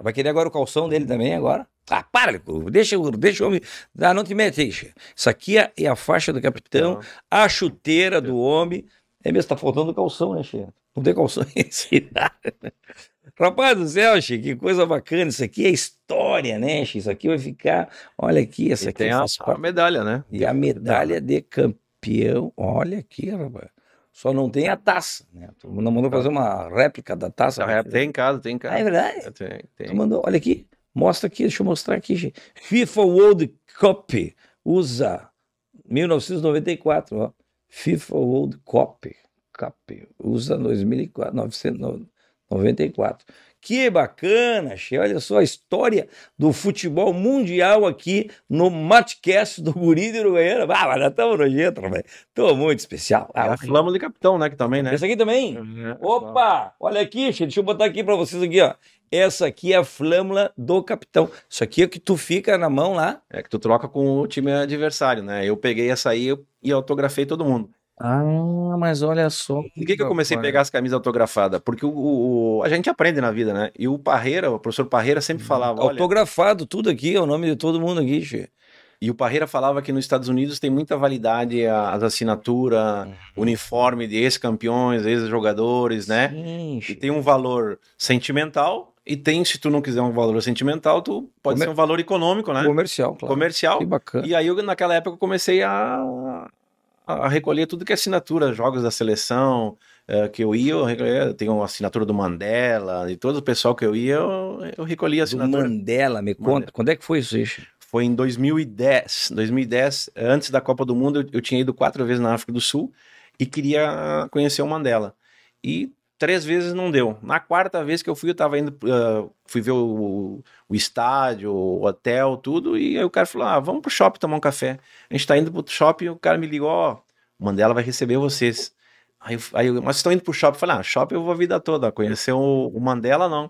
Vai querer agora o calção dele também agora? Ah, para, deixa, deixa o homem. Ah, não te mete. Isso aqui é, é a faixa do capitão, a chuteira do homem. É mesmo, tá faltando calção, né, Che? Não tem calção [laughs] em Rapaz do céu, Che, que coisa bacana. Isso aqui é história, né, Che? Isso aqui vai ficar. Olha aqui, essa e aqui tem a, a, medalha, né? E a medalha de campeão. Olha aqui, rapaz. Só não tem a taça, né? Tu não mandou fazer uma réplica da taça? Né? Tem em casa, tem em casa. Ah, é verdade? Tem, tem. Tu mandou, olha aqui, mostra aqui, deixa eu mostrar aqui. FIFA World Cup, USA, 1994, ó. FIFA World Cup, Cup USA 2004, 1994. Que bacana, che. Olha só a história do futebol mundial aqui no Matcast do Guri de Uruguaiana. Ah, mas já estamos nojento, velho. Tô muito especial. Ah, é a flama de capitão, né? Que também, né? Esse aqui também? Uhum. Opa! Olha aqui, che. Deixa eu botar aqui para vocês aqui, ó. Essa aqui é a flâmula do capitão. Isso aqui é que tu fica na mão lá. É que tu troca com o time adversário, né? Eu peguei essa aí e autografei todo mundo. Ah, mas olha só. Por que, que eu comecei a pegar as camisas autografadas? Porque o, o, a gente aprende na vida, né? E o Parreira, o professor Parreira sempre falava. Autografado, tudo aqui, é o nome de todo mundo aqui, che. E o Parreira falava que nos Estados Unidos tem muita validade as assinaturas, uhum. uniforme de ex-campeões, ex-jogadores, né? Sim, e tem um valor sentimental e tem, se tu não quiser um valor sentimental, tu pode Comer... ser um valor econômico, né? Comercial, claro. Comercial. Que bacana. E aí, eu, naquela época, eu comecei a, a recolher tudo que é assinatura, jogos da seleção, é, que eu ia, eu recolhia, tem uma assinatura do Mandela, e todo o pessoal que eu ia, eu, eu recolhia a assinatura. Do Mandela, me conta, Mandela. quando é que foi isso? Foi em 2010. 2010, antes da Copa do Mundo, eu, eu tinha ido quatro vezes na África do Sul e queria conhecer o Mandela. E três vezes não deu. Na quarta vez que eu fui, eu tava indo, uh, fui ver o, o, estádio, o hotel, tudo, e aí o cara falou: ah, vamos pro shopping tomar um café. A gente tá indo pro shopping, o cara me ligou: ó, oh, Mandela vai receber vocês. Aí, aí mas vocês estão indo pro shopping? Eu falei: ah, shopping eu vou a vida toda, conhecer o, o Mandela não.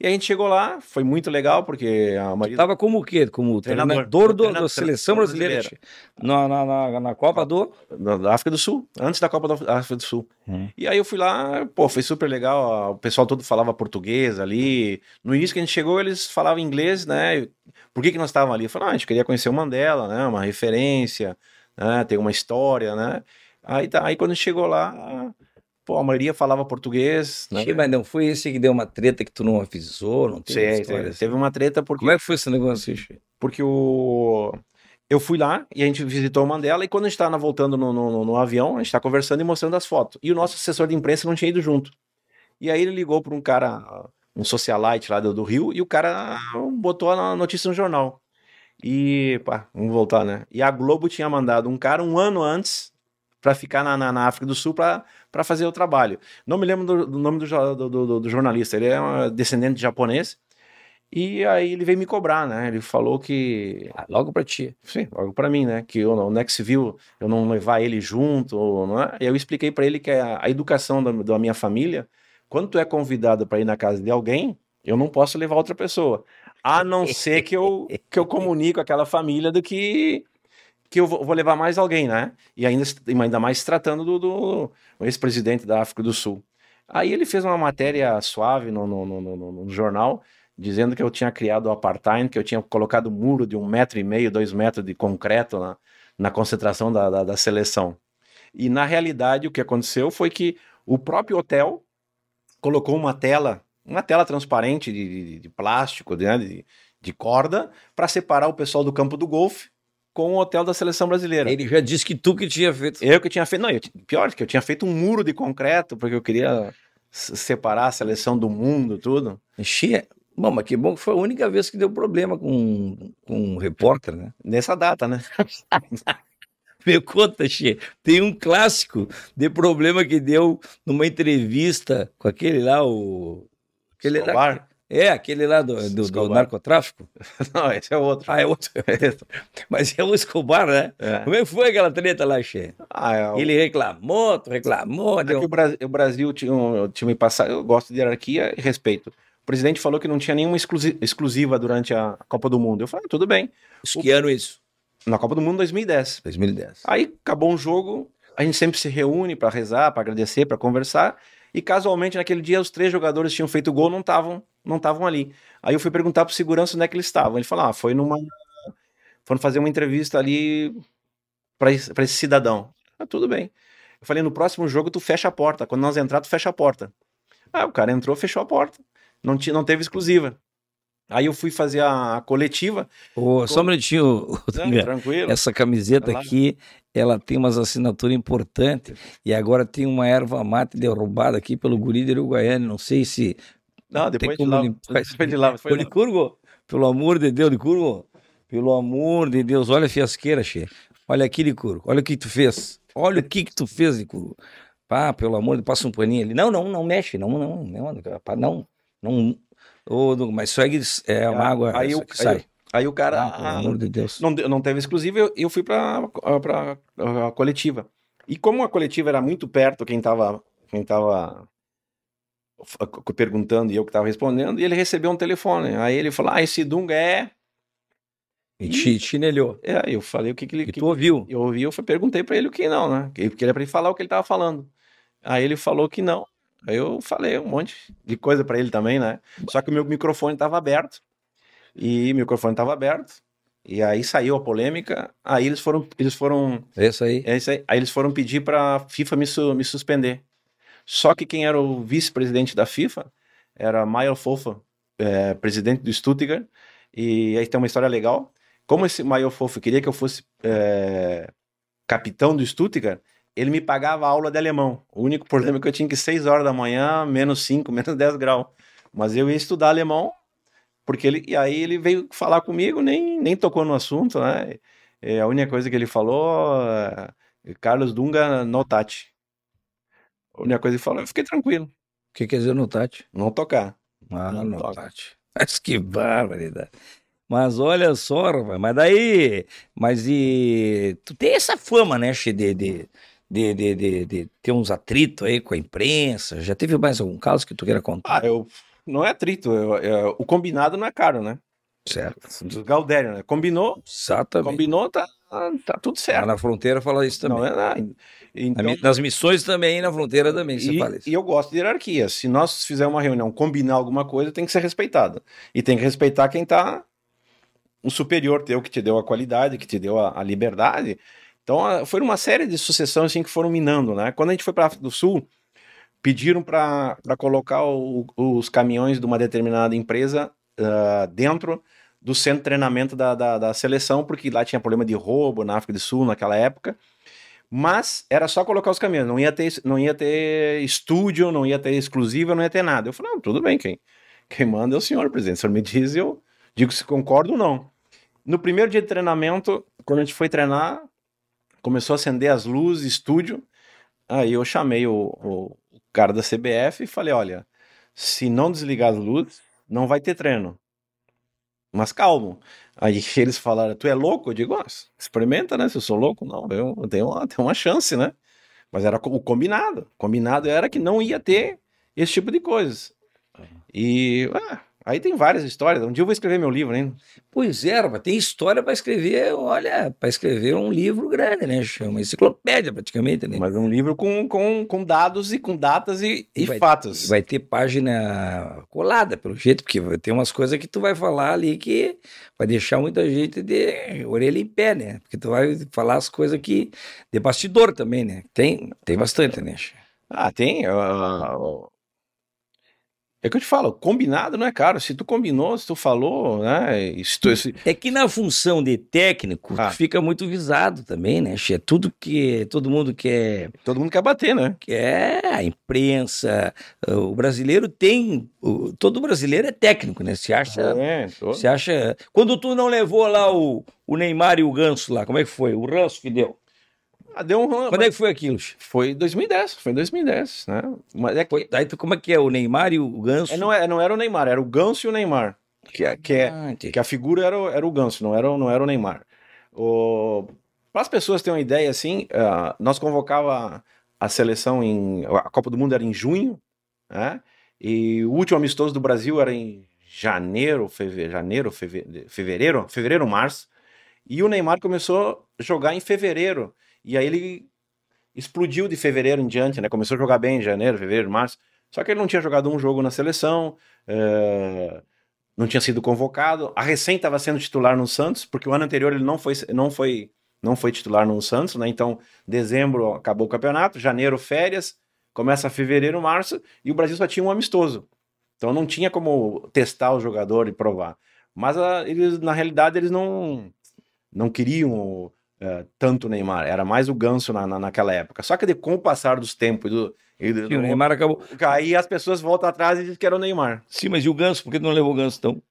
E a gente chegou lá, foi muito legal, porque a Maria. Tava como o quê? Como treinador, treinador do, da seleção brasileira. brasileira. Na, na, na, na, Copa do. Da África do Sul, antes da Copa da África do Sul. Hum. E aí eu fui lá, pô, foi super legal. O pessoal todo falava português ali. No início que a gente chegou, eles falavam inglês, né? Por que, que nós estávamos ali? Falaram, ah, a gente queria conhecer o Mandela, né? Uma referência, né? Tem uma história, né? Aí, tá, aí quando a gente chegou lá, Pô, a maioria falava português. Né? mas não foi esse que deu uma treta que tu não avisou? Não tem Sim, teve, teve uma treta porque. Como é que foi esse negócio, Xi? Porque o. Eu fui lá e a gente visitou o Mandela e quando a gente estava voltando no, no, no, avião, a gente está conversando e mostrando as fotos. E o nosso assessor de imprensa não tinha ido junto. E aí ele ligou para um cara, um socialite lá do, do, Rio, e o cara botou a notícia no jornal. E, pá, vamos voltar, né? E a Globo tinha mandado um cara um ano antes para ficar na, na, na, África do Sul para fazer o trabalho. Não me lembro do, do nome do, do, do, jornalista, ele é um descendente de japonês. E aí ele veio me cobrar, né? Ele falou que. Ah, logo para ti. Sim, logo para mim, né? Que eu, o Next View, eu não levar ele junto. Não é? E eu expliquei para ele que a, a educação da, da minha família, quando tu é convidado para ir na casa de alguém, eu não posso levar outra pessoa. A não ser que eu, que eu comunique com aquela família do que que eu vou levar mais alguém, né? E ainda, ainda mais tratando do, do ex-presidente da África do Sul. Aí ele fez uma matéria suave no, no, no, no, jornal, dizendo que eu tinha criado o apartheid, que eu tinha colocado um muro de um metro e meio, dois metros de concreto na, na concentração da, da, da seleção. E na realidade o que aconteceu foi que o próprio hotel colocou uma tela uma tela transparente de, de, de plástico, né, de, de corda, para separar o pessoal do campo do golfe com o hotel da seleção brasileira. Ele já disse que tu que tinha feito. Eu que tinha feito, não, eu, pior que eu tinha feito um muro de concreto porque eu queria separar a seleção do mundo, tudo. Xê, bom, mas que bom que foi a única vez que deu problema com, com um repórter, né? Nessa data, né? [laughs] Me conta, Xê, tem um clássico de problema que deu numa entrevista com aquele lá, o... Aquele Escobar? lá, é, aquele lá do, do, do narcotráfico. [laughs] Não, esse é outro. Ah, [laughs] é outro. Mas é o Escobar, né? É. Como é que foi aquela treta lá, Xê? Ah, é, o- Ele reclamou, tu reclamou, É deu... que o Brasil, o Brasil tinha, um- tinha me passado. Eu gosto de hierarquia e respeito. O presidente falou que não tinha nenhuma exclusi- exclusiva durante a Copa do Mundo. Eu falei, ah, tudo bem. Isso, Que ano isso? Na Copa do Mundo 2010. 2010. Aí acabou um jogo, a gente sempre se reúne para rezar, para agradecer, para conversar. E casualmente naquele dia os três jogadores tinham feito gol não estavam não estavam ali. Aí eu fui perguntar pro segurança onde é que eles estavam. Ele falou: "Ah, foi numa foram fazer uma entrevista ali para esse, esse cidadão". Ah, tudo bem. Eu falei: "No próximo jogo tu fecha a porta. Quando nós entrar tu fecha a porta". Ah, o cara entrou, fechou a porta. Não não teve exclusiva. Aí eu fui fazer a, a coletiva. Ô, só um minutinho, Não, tranquilo. Essa camiseta Vai lá. aqui, ela tem umas assinaturas importantes e agora tem uma erva mate derrubada aqui pelo guri de Uruguaiana. Não sei se Não, tem depois de como lá. limpar Depois de lá, foi lá. Licurgo, pelo amor de Deus, Licurgo, pelo amor de Deus, olha a fiasqueira, che. Olha aqui, Licurgo, olha o que tu fez. Olha o que que tu fez, Licurgo. Pá, pelo amor de Deus, passa um paninho ali. Não, não, não mexe, não, não, não, não, não. Ô, Dunga, mas segue, é uma Ah, água aí eu- que aí sai. Aí o cara. Ah, pelo amor de Deus. não, não teve exclusiva, eu, eu fui para a coletiva. E como a coletiva era muito perto, quem estava quem tava perguntando e eu que estava respondendo, e ele recebeu um telefone. Aí ele falou: Ah, esse Dunga é. E te chinelhou. É, eu falei o que, que ele. E que- tu ouviu. Eu ouvi, eu perguntei para ele o que não, né? Que- Porque era para ele falar o que ele estava falando. Aí ele falou que não. Aí eu falei um monte de coisa para ele também, né? Só que o meu microfone estava aberto. E o microfone estava aberto. E aí saiu a polêmica. Aí eles foram, eles foram, É isso aí. é isso aí. Aí eles foram pedir para a FIFA me, su- me suspender. Só que quem era o vice-presidente da FIFA era Mayer Fofa, é, presidente do Stuttgart. E aí tem uma história legal. Como esse Mayer Fofa queria que eu fosse é, capitão do Stuttgart, ele me pagava aula de alemão. O único problema é que eu tinha que ir 6 horas da manhã, menos 5, [laughs] menos 10 graus. Mas eu ia estudar alemão, porque ele. E aí ele veio falar comigo, nem, nem tocou no assunto, né? É, a única coisa que ele falou, é, Carlos Dunga no Tati. A única coisa que ele falou, eu fiquei tranquilo, O que quer dizer no Tati? não tocar. Ah, Não no toca. Tati. [laughs] Mas que barbaridade. Mas olha só, mas daí. Mas e. Tu tem essa fama, né, de, de, de, de, de, de ter uns atritos aí com a imprensa. Já teve mais algum caso que tu queira contar? Ah, eu. Não é atrito, eu- eu- o combinado não é caro, né? certo. Do Galdério, né? Combinou, Exatamente. combinou, tá, tá tudo Lá certo. na fronteira fala isso também. Não é nada. Na Então, Nas missões também, na fronteira também, você E, fala isso. e eu gosto de hierarquia. Se nós fizermos uma reunião, combinar alguma coisa, tem que ser respeitado. E tem que respeitar quem está um superior teu, que te deu a qualidade, que te deu a, a liberdade. Então, foi uma série de sucessões assim, que foram minando, né? Quando a gente foi para África do Sul, pediram para colocar o- os caminhões de uma determinada empresa ah, dentro do centro de treinamento da, da, da seleção, porque lá tinha problema de roubo na África do Sul naquela época. Mas era só colocar os caminhões, não ia ter, não ia ter estúdio, não ia ter exclusiva, não ia ter nada. Eu falei, tudo bem, quem, quem manda é o senhor, presidente. O senhor me diz e eu digo se concordo ou não. No primeiro dia de treinamento, quando a gente foi treinar, começou a acender as luzes, estúdio. Aí eu chamei o, o, o cara da CBF e falei, olha, se não desligar as luzes, não vai ter treino. Mas calmo. Aí [laughs] eles falaram, tu é louco? Eu digo, ah, experimenta, né? Se eu sou louco, não, eu tenho uma, tenho uma chance, né? Mas era o combinado. O combinado era que não ia ter esse tipo de coisas. E ah, aí tem várias histórias. Um dia eu vou escrever meu livro ainda. Pois é, rapaz, tem história para escrever, olha, para escrever um livro grande, né? Chama enciclopédia praticamente, né? Mas um livro com, com, com dados e com datas e, e Vai- fatos. Vai ter página colada, pelo jeito, porque vai ter umas coisas que tu vai falar ali que vai deixar muita gente de orelha em pé, né? Porque tu vai falar as coisas que. de bastidor também, né? Tem, tem bastante, né? Ah, tem. ah, É que eu te falo, combinado não é caro. Se tu combinou, se tu falou, né? Se tu, se... É que na função de técnico Ah. fica muito visado também, né? É tudo que todo mundo quer, Todo mundo quer bater, né? quer a imprensa. O brasileiro tem. o- todo brasileiro é técnico, né? Se acha. É, Você acha. Quando tu não levou lá o, o Neymar e o Ganso lá, como é que foi? O ranço que deu. Ah, deu um... Quando é que foi aquilo? Foi 2010, foi em 2010, né? Mas é que Foi, daí como é que é? O Neymar e o Ganso? é, não, é, não era o Neymar, era o Ganso e o Neymar. Que, é- que, é, Ah, que a figura era o, era o Ganso, não era, o- não era o Neymar. Para as pessoas terem uma ideia, assim, ah, nós convocava a seleção em. A Copa do Mundo era em junho, né? E o último amistoso do Brasil era em janeiro, feve, janeiro, feve, fevereiro, fevereiro, março. E o Neymar começou a jogar em fevereiro. E aí ele explodiu de fevereiro em diante, né? Começou a jogar bem em janeiro, fevereiro, março. Só que ele não tinha jogado um jogo na seleção, eh, não tinha sido convocado. A recém estava sendo titular no Santos, porque o ano anterior ele não foi, não foi, não foi titular no Santos, né? Então, dezembro acabou o campeonato, janeiro férias, começa fevereiro, março, e o Brasil só tinha um amistoso. Então não tinha como testar o jogador e provar. Mas ah, eles, na realidade, eles não, não queriam eh, tanto o Neymar. Era mais o Ganso na, na- naquela época. Só que de- com o passar dos tempos e do, e do- Sim, o Neymar acabou. aí as pessoas voltam atrás e dizem que era o Neymar. Sim, mas e o Ganso? Por que não levou o Ganso então?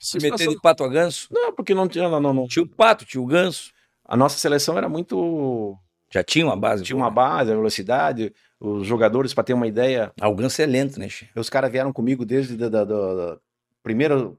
Se meter Situação- de pato a Ganso? Não, porque não tinha. Não, não, não. Tinha o pato, tinha o Ganso. A nossa seleção era muito. Já tinha uma base. Tinha uma base, a velocidade, os jogadores, para ter uma ideia, Ah, o Ganso é lento, né, Che? os caras vieram comigo desde da, da, da- da primeira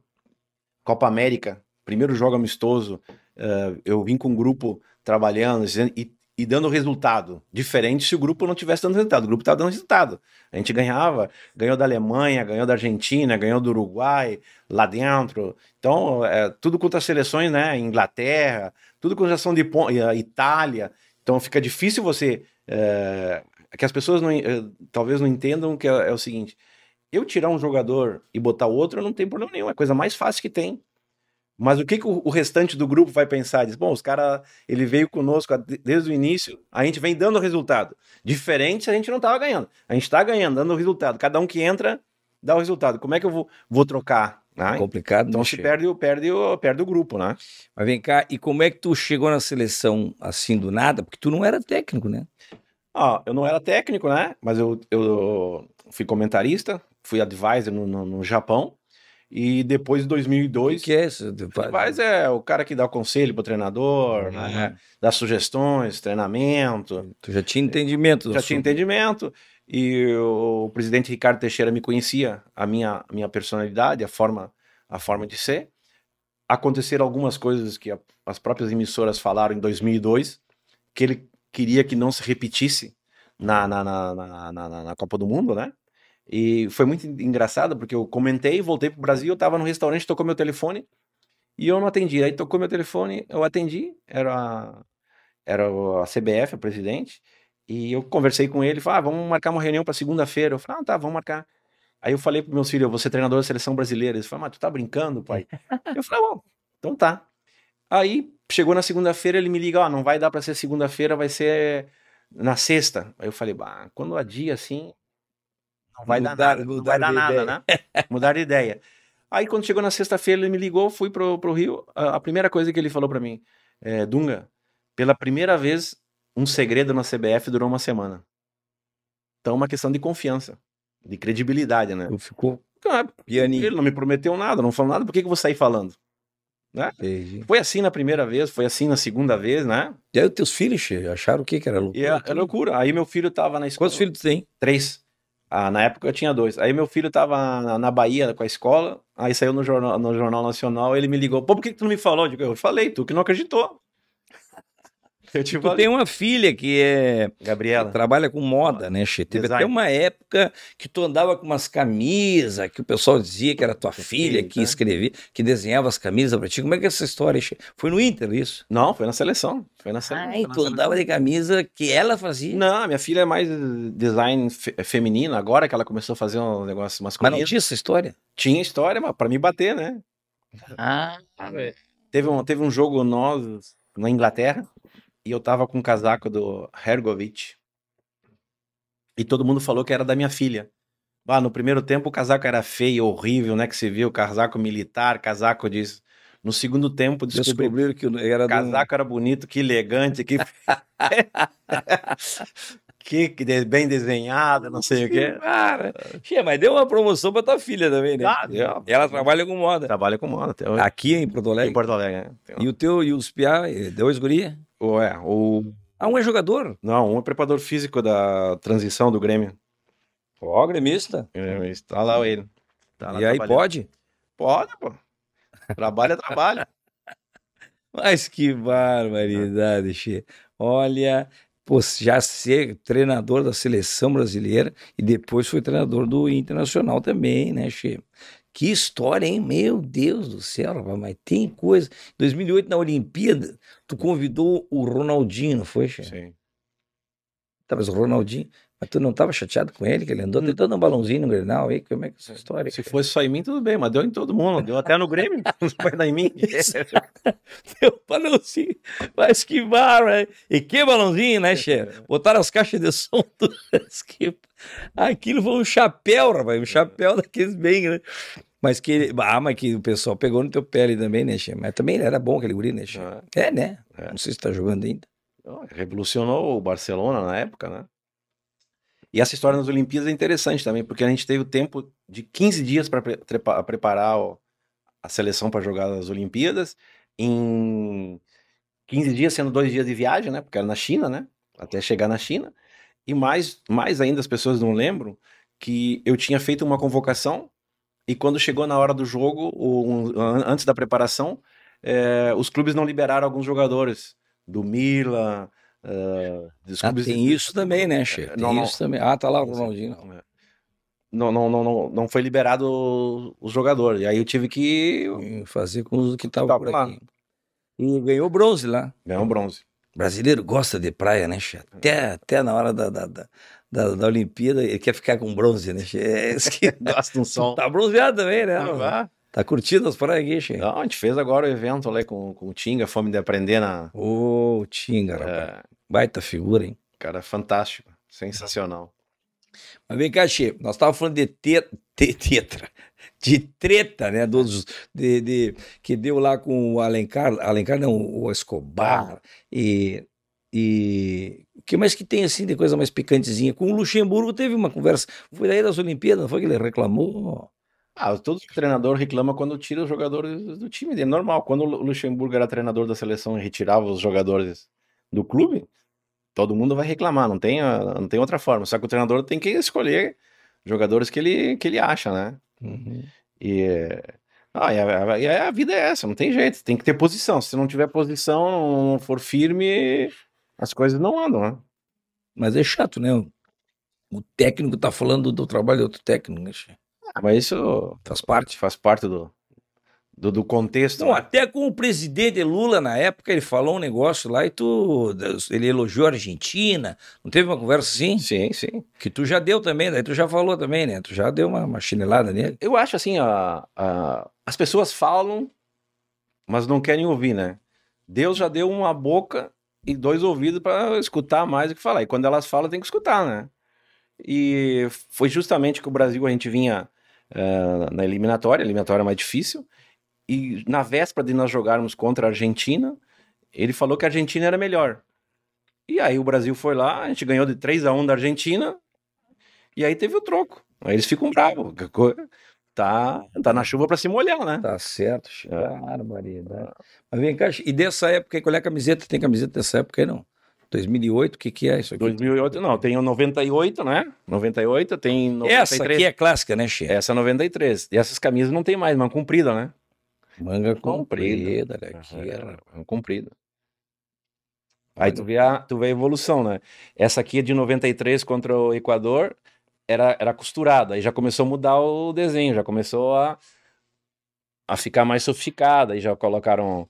Copa América, primeiro jogo amistoso. Eh, eu vim com um grupo trabalhando e, e dando resultado. Diferente se o grupo não tivesse dando resultado. O grupo estava dando resultado. A gente ganhava, ganhou da Alemanha, ganhou da Argentina, ganhou do Uruguai, lá dentro. Então, é, tudo contra as seleções, né? Inglaterra, tudo com geração de e a Itália. Então fica difícil você. é, que as pessoas não, eh, talvez não entendam que é, é o seguinte: eu tirar um jogador e botar outro, não tem problema nenhum, é a coisa mais fácil que tem. Mas o que, que o, restante do grupo vai pensar? Diz, bom, os caras, ele veio conosco de- desde o início, a gente vem dando resultado. Diferente se a gente não tava ganhando. A gente tá ganhando, dando resultado. Cada um que entra, dá o resultado. Como é que eu vou, vou trocar? né? Complicado, Então né, se perde, o- perde, o- perde o grupo, né? Mas vem cá, e como é que tu chegou na seleção assim do nada? Porque tu não era técnico, né? Ah, eu não era técnico, né? Mas eu, eu fui comentarista, fui advisor no, no, no Japão. E depois de O 2002, que é isso? advisor é o cara que dá o conselho pro treinador, né? dá sugestões, treinamento, Tu já tinha entendimento do já tinha assunto. entendimento. E o presidente Ricardo Teixeira me conhecia, a minha, a minha personalidade, a forma, a forma de ser. Aconteceram algumas coisas que a- as próprias emissoras falaram em 2002, que ele queria que não se repetisse na, na, na, na, na- na Copa do Mundo, né? E foi muito engraçado, porque eu comentei, voltei pro Brasil, eu tava no restaurante, tocou meu telefone, e eu não atendi. Aí tocou meu telefone, eu atendi, era, a- era a CBF, a presidente, e eu conversei com ele, falei, ah, vamos marcar uma reunião para segunda-feira. Eu falei, ah, tá, vamos marcar. Aí eu falei para meus filhos, eu vou ser treinador da seleção brasileira. Eles falaram, mas tu tá brincando, pai? [laughs] eu falei, bom, então tá. Aí chegou na segunda-feira, ele me liga, ó, não vai dar para ser segunda-feira, vai ser na sexta. Aí eu falei, bah, quando adia assim, não vai dar Mudar- nada, não vai dar nada, ideia. né? Mudar de ideia. Aí quando chegou na sexta-feira, ele me ligou, fui pro, pro Rio. A, a primeira coisa que ele falou para mim, é, Dunga, pela primeira vez, um segredo na CBF durou uma semana. Então, é uma questão de confiança, de credibilidade, né? Tu ficou Ah, pianinho. Ele não me prometeu nada, não falou nada, por que, que eu vou sair falando? Entendi. Foi assim na primeira vez, foi assim na segunda vez, né? E aí os teus filhos, acharam o que que era loucura? E é, é loucura. Aí meu filho tava na escola. Quantos filhos tu tem? Três. Ah, na época eu tinha dois. Aí meu filho tava na, Bahia com a escola, aí saiu no jornal, no jornal Nacional, ele me ligou, pô, por que, que tu não me falou? Eu falei, tu que não acreditou. Eu te Tu falei. tem uma filha que é Gabriela. trabalha com moda, né, Che? Teve Design. até uma época que tu andava com umas camisas, que o pessoal dizia que era tua filha que né? escrevia, que desenhava as camisas pra ti. Como é que é essa história, Che? Foi no Inter isso? Não, foi na seleção. Foi na seleção. Ah, foi e na tu seleção. andava de camisa que ela fazia. Não, minha filha é mais design fe- feminino, agora que ela começou a fazer um negócio Mas masculino. não tinha essa história? Tinha história, mas pra me bater, né? Ah, Teve um, teve um jogo nós na Inglaterra e eu tava com um casaco do Hergovich e todo mundo falou que era da minha filha. Ah, no primeiro tempo o casaco era feio, horrível, né? Que você viu, casaco militar, casaco disso. No segundo tempo descobri... Descobriram que era o de um- casaco era bonito, que elegante, que... [laughs] que, bem desenhado, não sei o quê. [laughs] Cara, Tchê, mas deu uma promoção pra tua filha também, né? Ah, deu. Ela trabalha com moda. Trabalha com moda até hoje. Aqui em Porto Alegre. Em Porto Alegre, né? Um- E o teu, e os piá, eh, dois guria? Ué, o... Ah, um é jogador. Não, um é preparador físico da transição do Grêmio. Ó, gremista. É, Está lá ele. Tá lá e aí pode? Pode, pô. Trabalha, trabalha. [laughs] Mas que barbaridade, Che. Olha, pô, já ser treinador da seleção brasileira e depois foi treinador do Internacional também, né, Che? Que história, hein? Meu Deus do céu, rapaz, mas tem coisa. 2008, na Olimpíada, tu convidou o Ronaldinho, não foi, Che? Sim. Tá, mas o Ronaldinho, mas tu não tava chateado com ele, que ele andou tentando um balãozinho no Grenal aí? Como é que é essa história? Se fosse só em mim, tudo bem, mas deu em todo mundo. Deu até no Grêmio. [laughs] Não vai dar em mim. [laughs] Deu balãozinho, mas que barra, e que balãozinho, né, chefe? [laughs] Botaram as caixas de som, que... aquilo foi um chapéu, rapaz, um chapéu daqueles bem, né? Mas que, ah, mas que o pessoal pegou no teu pé ali também, né, chefe? Mas também ele era bom aquele guri, né, chefe? Ah, É, né? É. Não sei se tá jogando ainda. Revolucionou o Barcelona na época, né? E essa história nas Olimpíadas é interessante também, porque a gente teve o tempo de 15 dias para preparar o- a seleção para jogar as Olimpíadas. Em 15 dias, sendo dois dias de viagem, né? Porque era na China, né? Até chegar na China. E mais, mais ainda, as pessoas não lembram que eu tinha feito uma convocação e quando chegou na hora do jogo, antes da preparação, eh, os clubes não liberaram alguns jogadores do Milan, dos Ah, clubes tem isso também, né, chefe? Tem Não, não. isso também. Ah, tá lá o Ronaldinho. Não, não, não, não, não foi liberado os jogadores. E aí eu tive que Fazer com os que estavam por lá. aqui. E ganhou bronze lá. ganhar um bronze. Brasileiro gosta de praia, né, Che? Até, até na hora da, da, da, da, da Olimpíada ele quer ficar com bronze, né, Che? É isso que... [laughs] Gosto de um [laughs] som. Tá bronzeado também, né? Ah, Tá curtindo as praias aqui, Che? Não, a gente fez agora o evento lá com, com o Tinga, Fome de Aprender na. Ô, Tinga, rapaz. É, Baita figura, hein? cara, fantástico. Sensacional. Mas vem cá, Che, nós estávamos falando de te- te- tetra, de treta, né? Dos, de, de- que deu lá com o Alencar, Alencar não, o Escobar, e, e o que mais que tem assim de coisa mais picantezinha? Com o Luxemburgo teve uma conversa, foi daí das Olimpíadas, não foi que ele reclamou? Ah, todo treinador reclama quando tira os jogadores do time dele. Normal. Quando o Luxemburgo era treinador da seleção e retirava os jogadores do clube, todo mundo vai reclamar. Não tem, a- não tem outra forma. Só que o treinador tem que escolher jogadores que ele, que ele acha, né? Uhum. E, ah, e a, e a vida é essa, não tem jeito, tem que ter posição. Se não tiver posição, não for firme, as coisas não andam, né? Mas é chato, né? O, técnico tá falando do trabalho de outro técnico, né? Ah, mas isso Faz parte. faz parte do, do, do contexto. Não, né? até com o presidente Lula na época, ele falou um negócio lá e tu. Ele elogiou a Argentina. Não teve uma conversa assim? Sim, sim. Que tu já deu também, daí tu já falou também, né? Tu já deu uma, uma chinelada nele. Eu acho assim, a, a- as pessoas falam, mas não querem ouvir, né? Deus já deu uma boca e dois ouvidos para escutar mais do que falar. E quando elas falam, tem que escutar, né? E foi justamente que o Brasil a gente vinha eh, na eliminatória, a eliminatória mais difícil, e na véspera de nós jogarmos contra a Argentina, ele falou que a Argentina era melhor. E aí o Brasil foi lá, a gente ganhou de 3 a 1 da Argentina, e aí teve o troco. Aí eles ficam bravos. [laughs] Tá, tá na chuva para se molhar, né? Tá certo, Chico. É. Barbaridade. Mas vem cá, e dessa época, qual é a camiseta? Tem camiseta dessa época aí, não? 2008, o que que é isso aqui? 2008, não, tem o 98, né? 98, tem 93. Essa aqui é clássica, né, Che? Essa é 93. E essas camisas não tem mais, mas comprida, né? Manga Comprida. comprida, olha aqui. É, é comprida. Aí tu vê, a, tu vê a evolução, né? Essa aqui é de 93 contra o Equador, era, era costurada, aí já começou a mudar o desenho, já começou a, a ficar mais sofisticada, aí já colocaram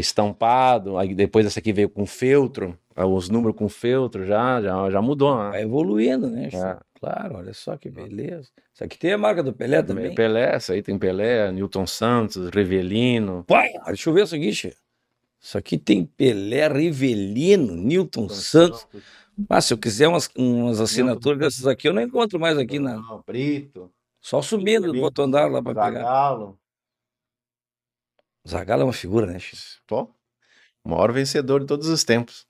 estampado, aí depois essa aqui veio com feltro, aí os números com feltro, já, já, já mudou, né? Vai evoluindo, né? É. Claro, olha só que beleza. Isso aqui tem a marca do Pelé também. Pelé, essa aí tem Pelé, Newton Santos, Revelino. Pai, deixa eu ver isso aqui, Che. Isso aqui tem Pelé, Rivelino, Newton Santos. Ah, se eu quiser umas, umas assinaturas dessas aqui, eu não encontro mais aqui, na... Não, Brito, só subindo do outro andar lá pra pegar. Zagalo. Zagallo é uma figura, né, Che? Pô, o maior vencedor de todos os tempos.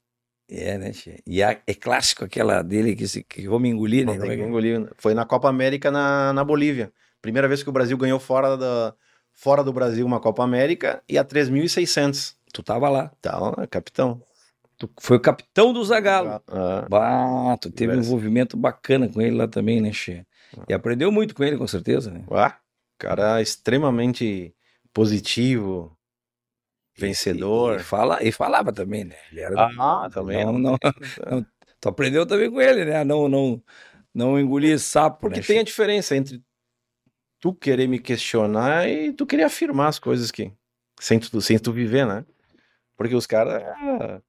É, né, Che? E a- é clássico aquela dele que, se, que vou me engolir, né? Como é que é? engolir. Foi na Copa América na, na Bolívia. Primeira vez que o Brasil ganhou fora, da, fora do Brasil uma Copa América e a 3.600. Tu tava lá. Tá, ó, capitão. Tu foi o capitão do Zagallo. Ah, Bah, tu teve um envolvimento bacana com ele lá também, né, Che? E aprendeu muito com ele, com certeza, né? ah, cara extremamente positivo, vencedor. E, fala, e falava também, né? Ele era Ah, também. Não, não, não. [laughs] Tu aprendeu também com ele, né? Não, não, não engolir sapo, Porque né? tem a diferença entre tu querer me questionar e tu querer afirmar as coisas que sem tu, sem tu viver, né? Porque os caras, ah,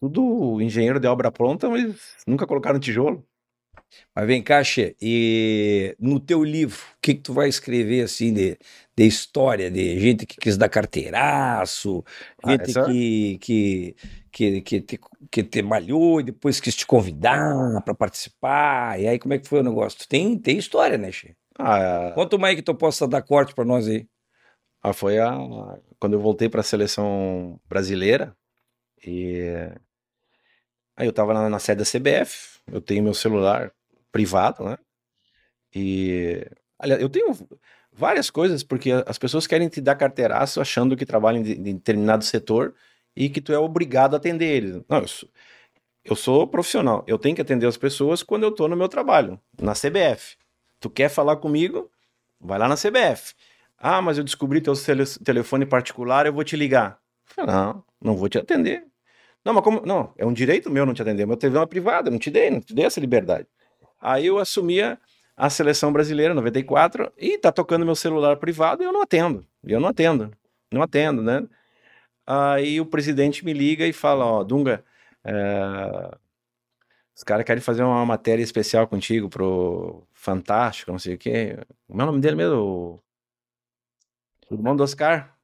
tudo engenheiro de obra pronta, mas nunca colocaram tijolo. Mas vem cá, Che, e no teu livro, o que que tu vai escrever, assim, de, de história, de gente que quis dar carteiraço, Ah, gente essa- que, que, que, que, te, que te malhou e depois quis te convidar para participar, e aí como é que foi o negócio? Tu tem, tem história, né, Che? Ah, Conta uma aí que tu possa dar corte para nós aí. ah, foi a quando eu voltei para a seleção brasileira e aí eu tava na, na sede da CBF, eu tenho meu celular privado, né? E aliás, eu tenho várias coisas porque as pessoas querem te dar carteiraço achando que trabalham em de- em determinado setor e que tu é obrigado a atender eles. Não, eu sou, eu sou profissional, eu tenho que atender as pessoas quando eu tô no meu trabalho, na CBF. Tu quer falar comigo? Vai lá na CBF. Ah, mas eu descobri teu tele- telefone particular, eu vou te ligar. Não, não vou te atender. Não, mas como? Não, é um direito meu não te atender. Meu TV é uma privada, eu não te dei, não te dei essa liberdade. Aí eu assumia a seleção brasileira, 94, e tá tocando meu celular privado e eu não atendo. Eu não atendo. Não atendo, né? Aí o presidente me liga e fala, ó, Dunga, é, os caras querem fazer uma matéria especial contigo pro Fantástico, não sei o quê. Como é o nome dele mesmo? O irmão do Oscar?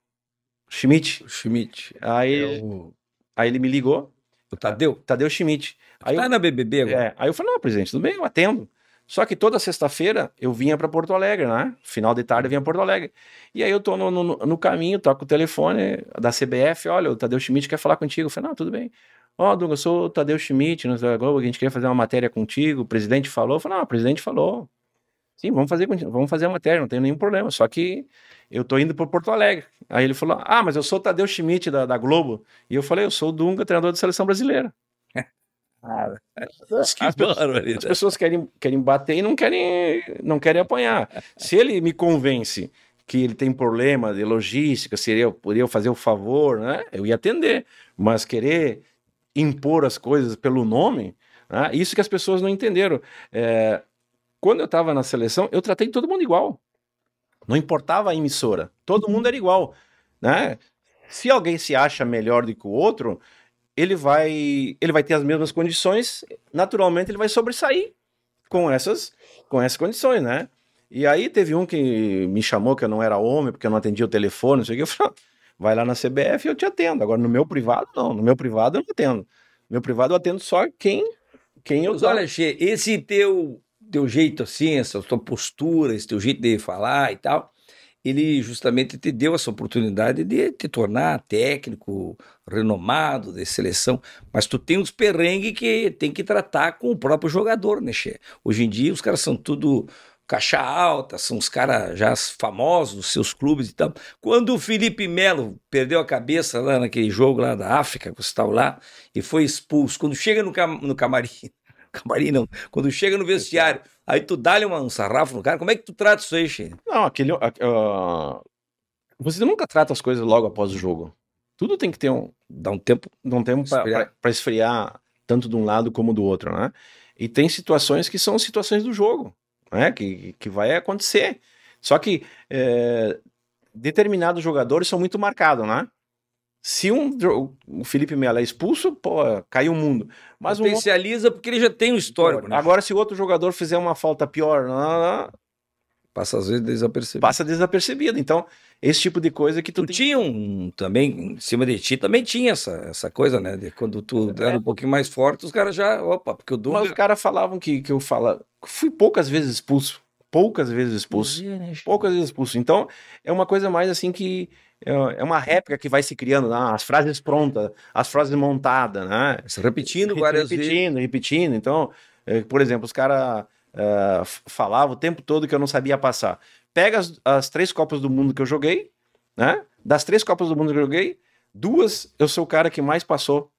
Schmidt. O Schmidt. Aí, É o, aí ele me ligou, o Tadeu. Tadeu Schmidt. Aí eu, Tá na BBB agora. é, aí eu falei, não, presidente, tudo bem, eu atendo. Só que toda sexta-feira eu vinha para Porto Alegre, né? Final de tarde eu vinha para Porto Alegre. E aí eu tô no, no, no caminho, toco o telefone da CBF, olha, o Tadeu Schmidt quer falar contigo. Eu falei, não, tudo bem. Ó, Dunga, eu sou o Tadeu Schmidt, no Zé Globo, a gente queria fazer uma matéria contigo, o presidente falou. Eu falei, não, o presidente falou. Sim, vamos fazer, vamos fazer a matéria, não tem nenhum problema. Só que eu tô indo para Porto Alegre. Aí ele falou, ah, mas eu sou o Tadeu Schmidt da, da Globo. E eu falei, eu sou o Dunga, treinador da seleção brasileira. Que [laughs] As As barbaridade. pessoas querem, querem bater e não querem, não querem apanhar. Se ele me convence que ele tem problema de logística, se eu poderia fazer o favor, né? Eu ia atender. Mas querer impor as coisas pelo nome, né? isso que as pessoas não entenderam. É, quando eu estava na seleção, eu tratei todo mundo igual. Não importava a emissora. Todo mundo era igual. Né? Se alguém se acha melhor do que o outro, ele vai, ele vai ter as mesmas condições, naturalmente ele vai sobressair com essas, com essas condições, né? E aí teve um que me chamou que eu não era homem, porque eu não atendia o telefone, não sei o que, eu falei, "Ah, vai lá na CBF e eu te atendo. Agora, no meu privado, não. No meu privado, eu não atendo. No meu privado, eu atendo só quem, quem eu Mas olha, Che, esse teu, teu jeito assim, essa tua postura, esse teu jeito de falar e tal, ele justamente te deu essa oportunidade de te tornar técnico renomado de seleção, mas tu tem uns perrengues que tem que tratar com o próprio jogador, né, Che? Hoje em dia os caras são tudo caixa alta, são os caras já famosos dos seus clubes e tal. Quando o Felipe Melo perdeu a cabeça lá naquele jogo lá da África, que estava lá, e foi expulso, quando chega no, cam no camarim, camarim não, quando chega no vestiário, aí tu dá-lhe um sarrafo no cara, como é que tu trata isso aí, Che? Não, aquele. ah, você nunca trata as coisas logo após o jogo. Tudo tem que ter um, Dá um tempo. tem um Esfriar. para esfriar tanto de um lado como do outro, né? E tem situações que são situações do jogo, né? Que, que vai acontecer. Só que é, determinados jogadores são muito marcados, né? Se um o Felipe Melo é expulso, pô, caiu o mundo. Mas um outro- Potencializa porque ele já tem um histórico, né? agora se o outro jogador fizer uma falta pior, não, não, não, Passa às vezes desapercebido. Passa desapercebido. Então, esse tipo de coisa que tu, Tu tem- tinha um também, em cima de ti, também tinha essa, essa coisa, né? De quando tu É. era um pouquinho mais forte, os caras já. Opa, porque o Mas os Dunga. caras falavam que, que eu fala... fui poucas vezes expulso. Poucas vezes expulso. poucas vezes expulso. Então, é uma coisa mais assim que é é uma réplica que vai se criando, né? as frases prontas, as frases montadas, né? Se Repetindo várias vezes. repetindo, repetindo. Então, eh, por exemplo, os caras falavam o tempo todo que eu não sabia passar. Pega as, as três Copas do Mundo que eu joguei, né? Das três Copas do Mundo que eu joguei, duas eu sou o cara que mais passou.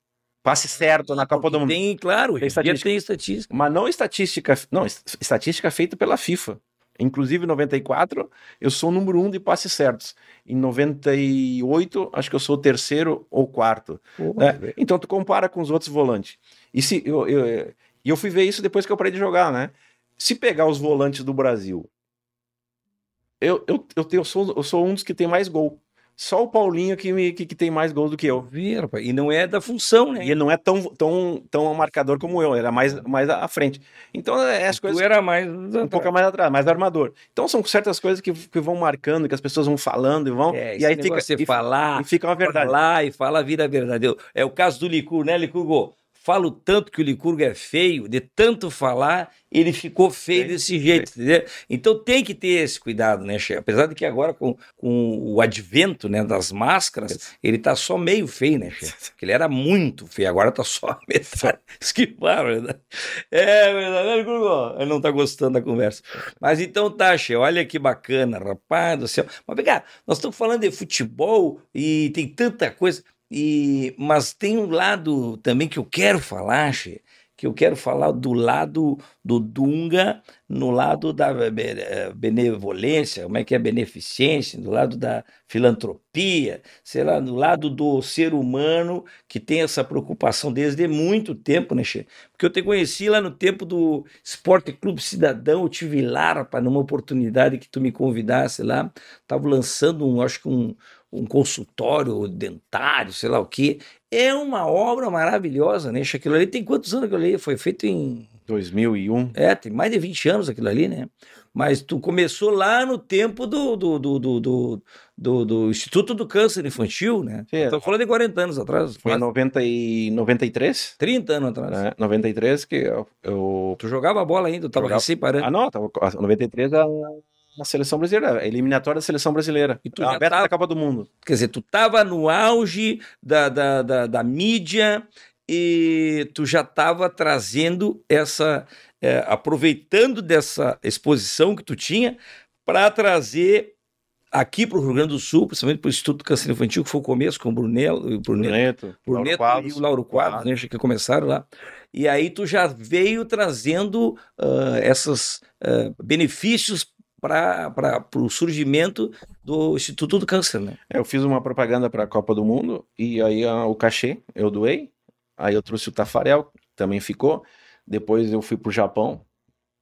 Passe certo na Copa do Mundo. Tem, claro, Tem estatística. tem estatística. Mas não estatística, não, est- estatística feita pela FIFA. Inclusive, em 94, eu sou o número um de passes certos. Em 98, acho que eu sou o terceiro ou quarto. né? Então, tu compara com os outros volantes. E se, eu, eu, eu fui ver isso depois que eu parei de jogar, né? Se pegar os volantes do Brasil, eu, eu, eu, tenho, eu, sou, eu sou um dos que tem mais gol. Só o Paulinho que, me, que, que tem mais gols do que eu. E não é da função, né? E ele não é tão, tão, tão marcador como eu, era mais, mais à frente. Então, é as Tu coisas era mais. um pouco mais atrás, mais armador. Então são certas coisas que, que vão marcando, que as pessoas vão falando e vão. É, e aí fica, de e, falar, e fica uma verdade. falar e fala a vida verdadeira. É o caso do Licurgo, né, Licurgo? Falo tanto que o Licurgo é feio, de tanto falar, ele ficou feio Sim, desse jeito, entendeu? Então tem que ter esse cuidado, né, chefe? Apesar de que agora, com, com o advento né, das máscaras, ele tá só meio feio, né, chefe? Porque ele era muito feio, agora tá só [laughs] metade. Esquivaram, né? É verdade, né, Licurgo? Ele não tá gostando da conversa. Mas então tá, chefe, olha que bacana, rapaz do céu. Mas vem cá, nós estamos falando de futebol e tem tanta coisa. E, mas tem um lado também que eu quero falar, che, que eu quero falar do lado do Dunga, no lado da eh, benevolência, como é que é beneficência, do lado da filantropia, sei lá, do lado do ser humano que tem essa preocupação desde muito tempo, né, che? Porque eu te conheci lá no tempo do Esporte Clube Cidadão, eu tive lá, rapaz, numa oportunidade que tu me convidasse lá, tava lançando um, acho que um, um consultório dentário, sei lá o quê. É uma obra maravilhosa, né? Aquilo ali tem quantos anos aquilo ali? Foi feito em. 2001. É, tem mais de 20 anos aquilo ali, né? Mas tu começou lá no tempo do, do, do, do, do, do- Instituto do Câncer Infantil, né? Sim, Estou falando de 40 anos atrás, Foi em quase 90 e 93. 30 anos atrás. Né? 93 que eu. eu... Tu jogava bola ainda, tu tava Jogava. recém parando. Ah, não, tava, a 93 a, a seleção brasileira, a eliminatória da seleção brasileira. E tu a já aberta tava- da Copa do Mundo. Quer dizer, tu tava no auge da, da, da, da mídia e tu já tava trazendo essa, é, aproveitando dessa exposição que tu tinha para trazer aqui para o Rio Grande do Sul, principalmente para o Instituto do Câncer Infantil, que foi o começo com o Brunello, o Bruneto Lauro e o Lauro Quadros, né, que começaram lá. E aí tu já veio trazendo ah, esses benefícios para o surgimento do Instituto do Câncer, né? Eu fiz uma propaganda para a Copa do Mundo e aí ah, o cachê eu doei. Aí eu trouxe o Tafarel, também ficou. Depois eu fui para o Japão,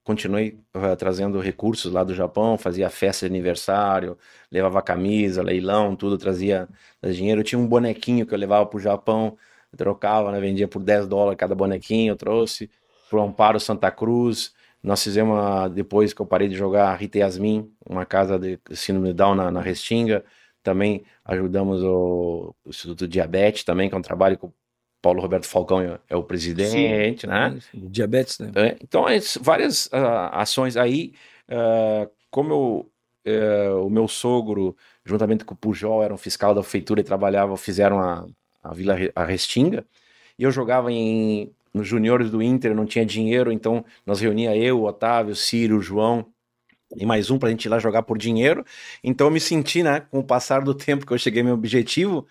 continuei ah, trazendo recursos lá do Japão, fazia festa de aniversário, levava camisa, leilão, tudo, trazia, trazia dinheiro. Eu tinha um bonequinho que eu levava para o Japão, trocava, né, vendia por 10 dólares cada bonequinho, eu trouxe. Para o Amparo Santa Cruz, nós fizemos, uma- depois que eu parei de jogar, Rita Yasmin, uma casa de síndrome Down na, na Restinga. Também ajudamos o, o Instituto Diabetes, também, que é um trabalho que o Paulo Roberto Falcão é, é o presidente, né? Diabetes, né? É, Então, é, várias ah, ações aí. ah, como eu, eh, o meu sogro, juntamente com o Pujol, era um fiscal da prefeitura e trabalhava, fizeram a, a Vila a Restinga. E eu jogava em, nos juniores do Inter, não tinha dinheiro, então nós reunia eu, o Otávio, o Círio, o João e mais um para a gente ir lá jogar por dinheiro. Então eu me senti, né, com o passar do [laughs] tempo que eu cheguei ao meu objetivo,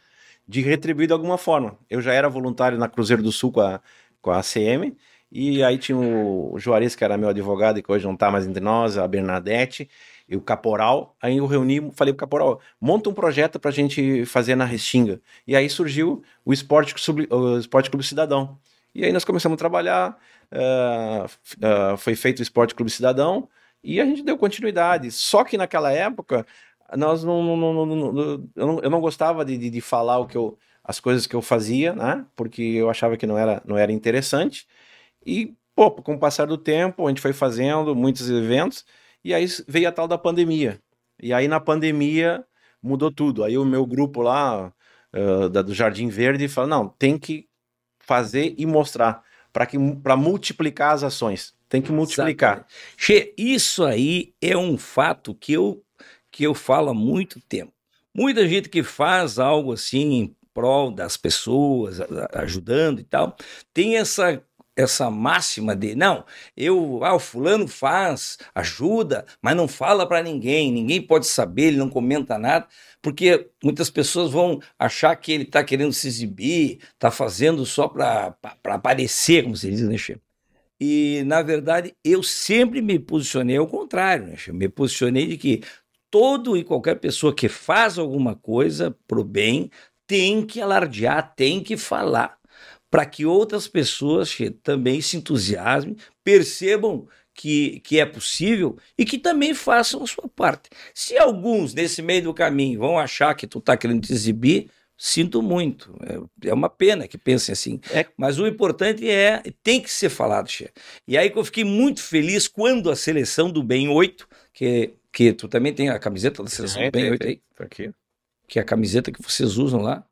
de retribuir de alguma forma. Eu já era voluntário na Cruzeiro do Sul com a, com a ACM, e aí tinha o Juarez, que era meu advogado e que hoje não está mais entre nós, a Bernadette, e o Caporal. Aí eu reuni, falei pro Caporal, monta um projeto para a gente fazer na Restinga. E aí surgiu o Esporte, Sub- o Esporte Clube Cidadão. E aí nós começamos a trabalhar, f- ah, foi feito o Esporte Clube Cidadão, e a gente deu continuidade. Só que naquela época, nós não, não- não- não, eu não gostava de, de, de falar o que eu, as coisas que eu fazia, né? Porque eu achava que não era, não era interessante. E, pô, com o passar do tempo, a gente foi fazendo muitos eventos, E aí veio a tal da pandemia. E aí na pandemia mudou tudo. Aí o meu grupo lá, uh, da, do Jardim Verde, falou: não, tem que fazer e mostrar para multiplicar as ações. Tem que multiplicar. Che, isso aí é um fato que eu, que eu falo há muito tempo. Muita gente que faz algo assim em prol das pessoas, ajudando e tal, tem essa essa máxima de não, eu, ah, o fulano faz, ajuda, mas não fala para ninguém, ninguém pode saber, ele não comenta nada, porque muitas pessoas vão achar que ele está querendo se exibir, está fazendo só para aparecer, como se diz, né, Che? E, na verdade, eu sempre me posicionei ao contrário, né? Me posicionei de que todo e qualquer pessoa que faz alguma coisa pro bem tem que alardear, tem que falar para que outras pessoas também se entusiasmem, percebam que, que é possível e que também façam a sua parte. Se alguns nesse meio do caminho vão achar que tu está querendo te exibir, sinto muito. É, é uma pena que pensem assim. É. Mas o importante é, tem que ser falado, Che. E aí que eu fiquei muito feliz quando a seleção do Bem 8, que, que tu também tem a camiseta da seleção é, do Bem 8 aí. Aqui. Que é a camiseta que vocês usam lá.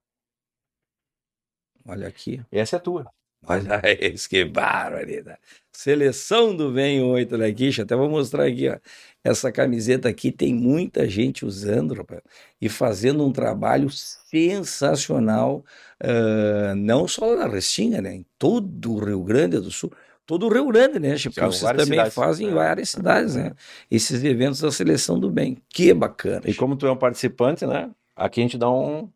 Olha aqui. Essa é tua. Olha [laughs] isso, que barbaridade. Seleção do Vem 8 daqui, até vou mostrar aqui, ó. Essa camiseta aqui tem muita gente usando, rapaz, e fazendo um trabalho sensacional, uh, não só na Restinga, né? Em todo o Rio Grande do Sul. Todo o Rio Grande, né? Porque vocês também cidades. fazem em é. várias cidades, né? Esses eventos da Seleção do Bem. Que bacana. E como tu é um participante, né? Aqui a gente dá um,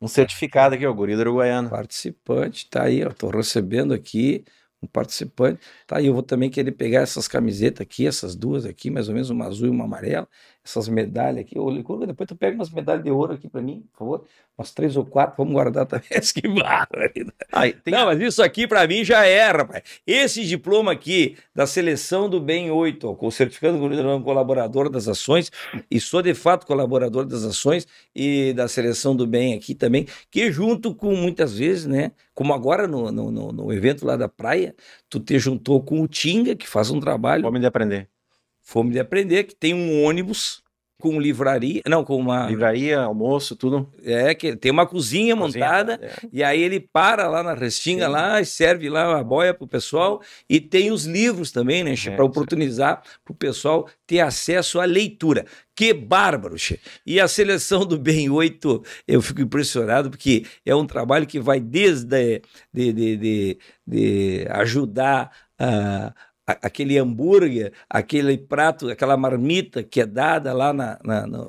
um certificado aqui, ó, Guri do Uruguaiana. Participante, tá aí, ó, tô recebendo aqui um participante. Tá aí, eu vou também querer pegar essas camisetas aqui, essas duas aqui, mais ou menos uma azul e uma amarela, essas medalhas aqui. Ô, Licurgo, depois tu pega umas medalhas de ouro aqui para mim, por favor. Umas três ou quatro, vamos guardar também. que barbaridade. Tem... Não, mas isso aqui para mim já é, rapaz. Esse diploma aqui da seleção do Bem 8, ó, com o certificado de colaborador das ações, e sou de fato colaborador das ações e da seleção do Bem aqui também, que junto com muitas vezes, né, como agora no, no, no, no evento lá da praia, tu te juntou com o Tinga, que faz um trabalho. Fome de aprender. Fome de aprender, que tem um ônibus com livraria, não, com uma livraria, almoço, tudo. É, que tem uma cozinha, cozinha montada é. e aí ele para lá na restinga sim. lá serve lá a boia pro pessoal e tem os livros também, né, é, para oportunizar pro pessoal ter acesso à leitura. Que bárbaro, che. E a seleção do Bem 8, eu fico impressionado porque é um trabalho que vai desde de, de, de, de ajudar a aquele hambúrguer, aquele prato, aquela marmita que é dada lá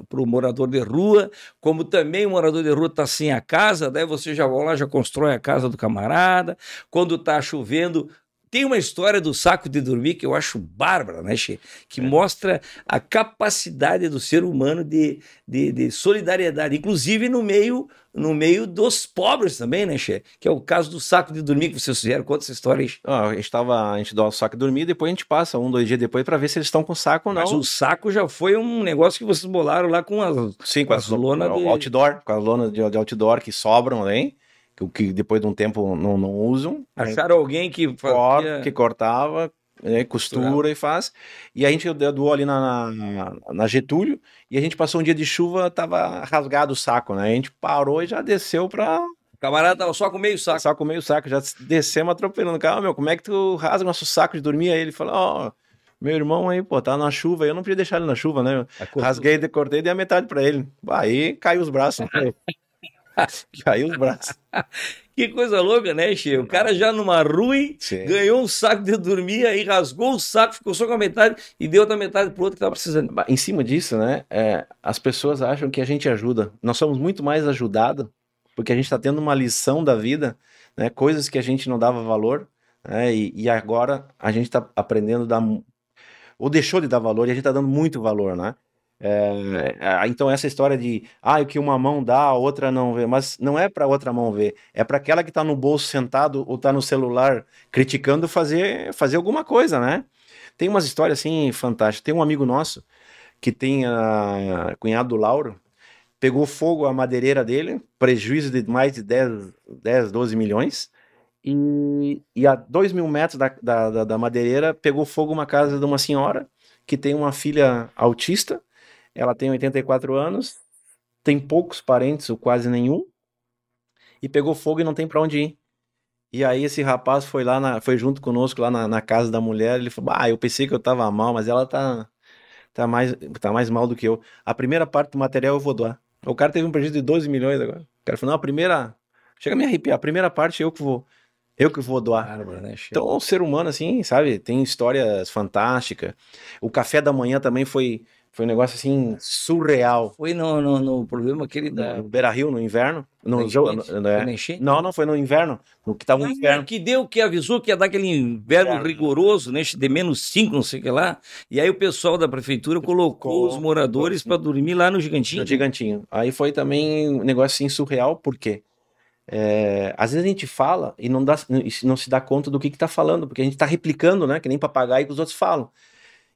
para o morador de rua, como também o morador de rua está sem a casa, daí você já vai lá, já constrói a casa do camarada. Quando está chovendo, tem uma história do saco de dormir que eu acho bárbara, né, Che? Que é. mostra a capacidade do ser humano de, de, de, solidariedade, inclusive no meio no meio dos pobres também, né, Che? Que é o caso do saco de dormir que vocês fizeram. Conta essa história aí. Ah, a gente tava, a gente dá o saco de dormir, depois a gente passa um, dois dias depois para ver se eles estão com saco ou não. Mas o saco já foi um negócio que vocês bolaram lá com as, Sim, com, com as, as lonas de... outdoor, com as lonas de, de outdoor que sobram, hein? Que, que depois de um tempo não, não usam. Acharam alguém que fazia... que cortava, né, costura e faz. E a gente doou ali na, na, na, Getúlio e a gente passou um dia de chuva, tava rasgado o saco, né? A gente parou e já desceu pra. O camarada tava só com meio saco. Só com meio saco, já descemos atropelando. Cara, meu, como é que tu rasga nosso saco de dormir? Aí ele falou, ó. Oh, meu irmão aí, pô, tá na chuva, eu não podia deixar ele na chuva, né? Rasguei, decortei e dei a metade pra ele. Aí caiu os braços. [laughs] [laughs] Caiu os braços. Que coisa louca, né, Che? O cara já numa ruim, Sim. ganhou um saco de dormir, aí rasgou o saco, ficou só com a metade e deu outra metade pro outro que tava precisando. Em cima disso, né, é, as pessoas acham que a gente ajuda. Nós somos muito mais ajudados porque a gente está tendo uma lição da vida, né, coisas que a gente não dava valor, né, e, e agora a gente está aprendendo a dar, ou deixou de dar valor e a gente está dando muito valor, né? É, é, então essa história de ah, o que uma mão dá, a outra não vê, mas não é para outra mão ver, é para aquela que está no bolso sentado ou está no celular criticando fazer fazer alguma coisa, né? Tem umas histórias assim fantásticas. Tem um amigo nosso que tem a cunhado do Lauro, pegou fogo a madeireira dele, prejuízo de mais de 10, 10 12 milhões. E, e a 2 mil metros da, da, da madeireira pegou fogo uma casa de uma senhora que tem uma filha autista, ela tem 84 anos, tem poucos parentes, ou quase nenhum, e pegou fogo e não tem para onde ir. E aí esse rapaz foi lá, na, foi junto conosco lá na, na, casa da mulher, ele falou, ah, eu pensei que eu tava mal, mas ela tá, tá, mais, tá mais mal do que eu. A primeira parte do material eu vou doar. O cara teve um prejuízo de 12 milhões agora. O cara falou, não, a primeira, chega a me arrepiar, a primeira parte eu que vou, eu que vou doar. Né? Então, o ser humano, assim, sabe, tem histórias fantásticas. O café da manhã também foi foi um negócio assim surreal. Foi no, no, no problema aquele da. No Beira Rio, no inverno. No, jogo, no, é. não, não, foi no inverno. No que tava no inverno. Que deu, que avisou que ia dar aquele inverno é. rigoroso, né? De menos 5, não sei o que lá. E aí o pessoal da prefeitura colocou os moradores para dormir lá no Gigantinho. No Gigantinho. Aí foi também um negócio assim surreal, por quê? É, às vezes a gente fala e não, dá, não se dá conta do que está falando, porque a gente está replicando, né? Que nem papagaio que os outros falam.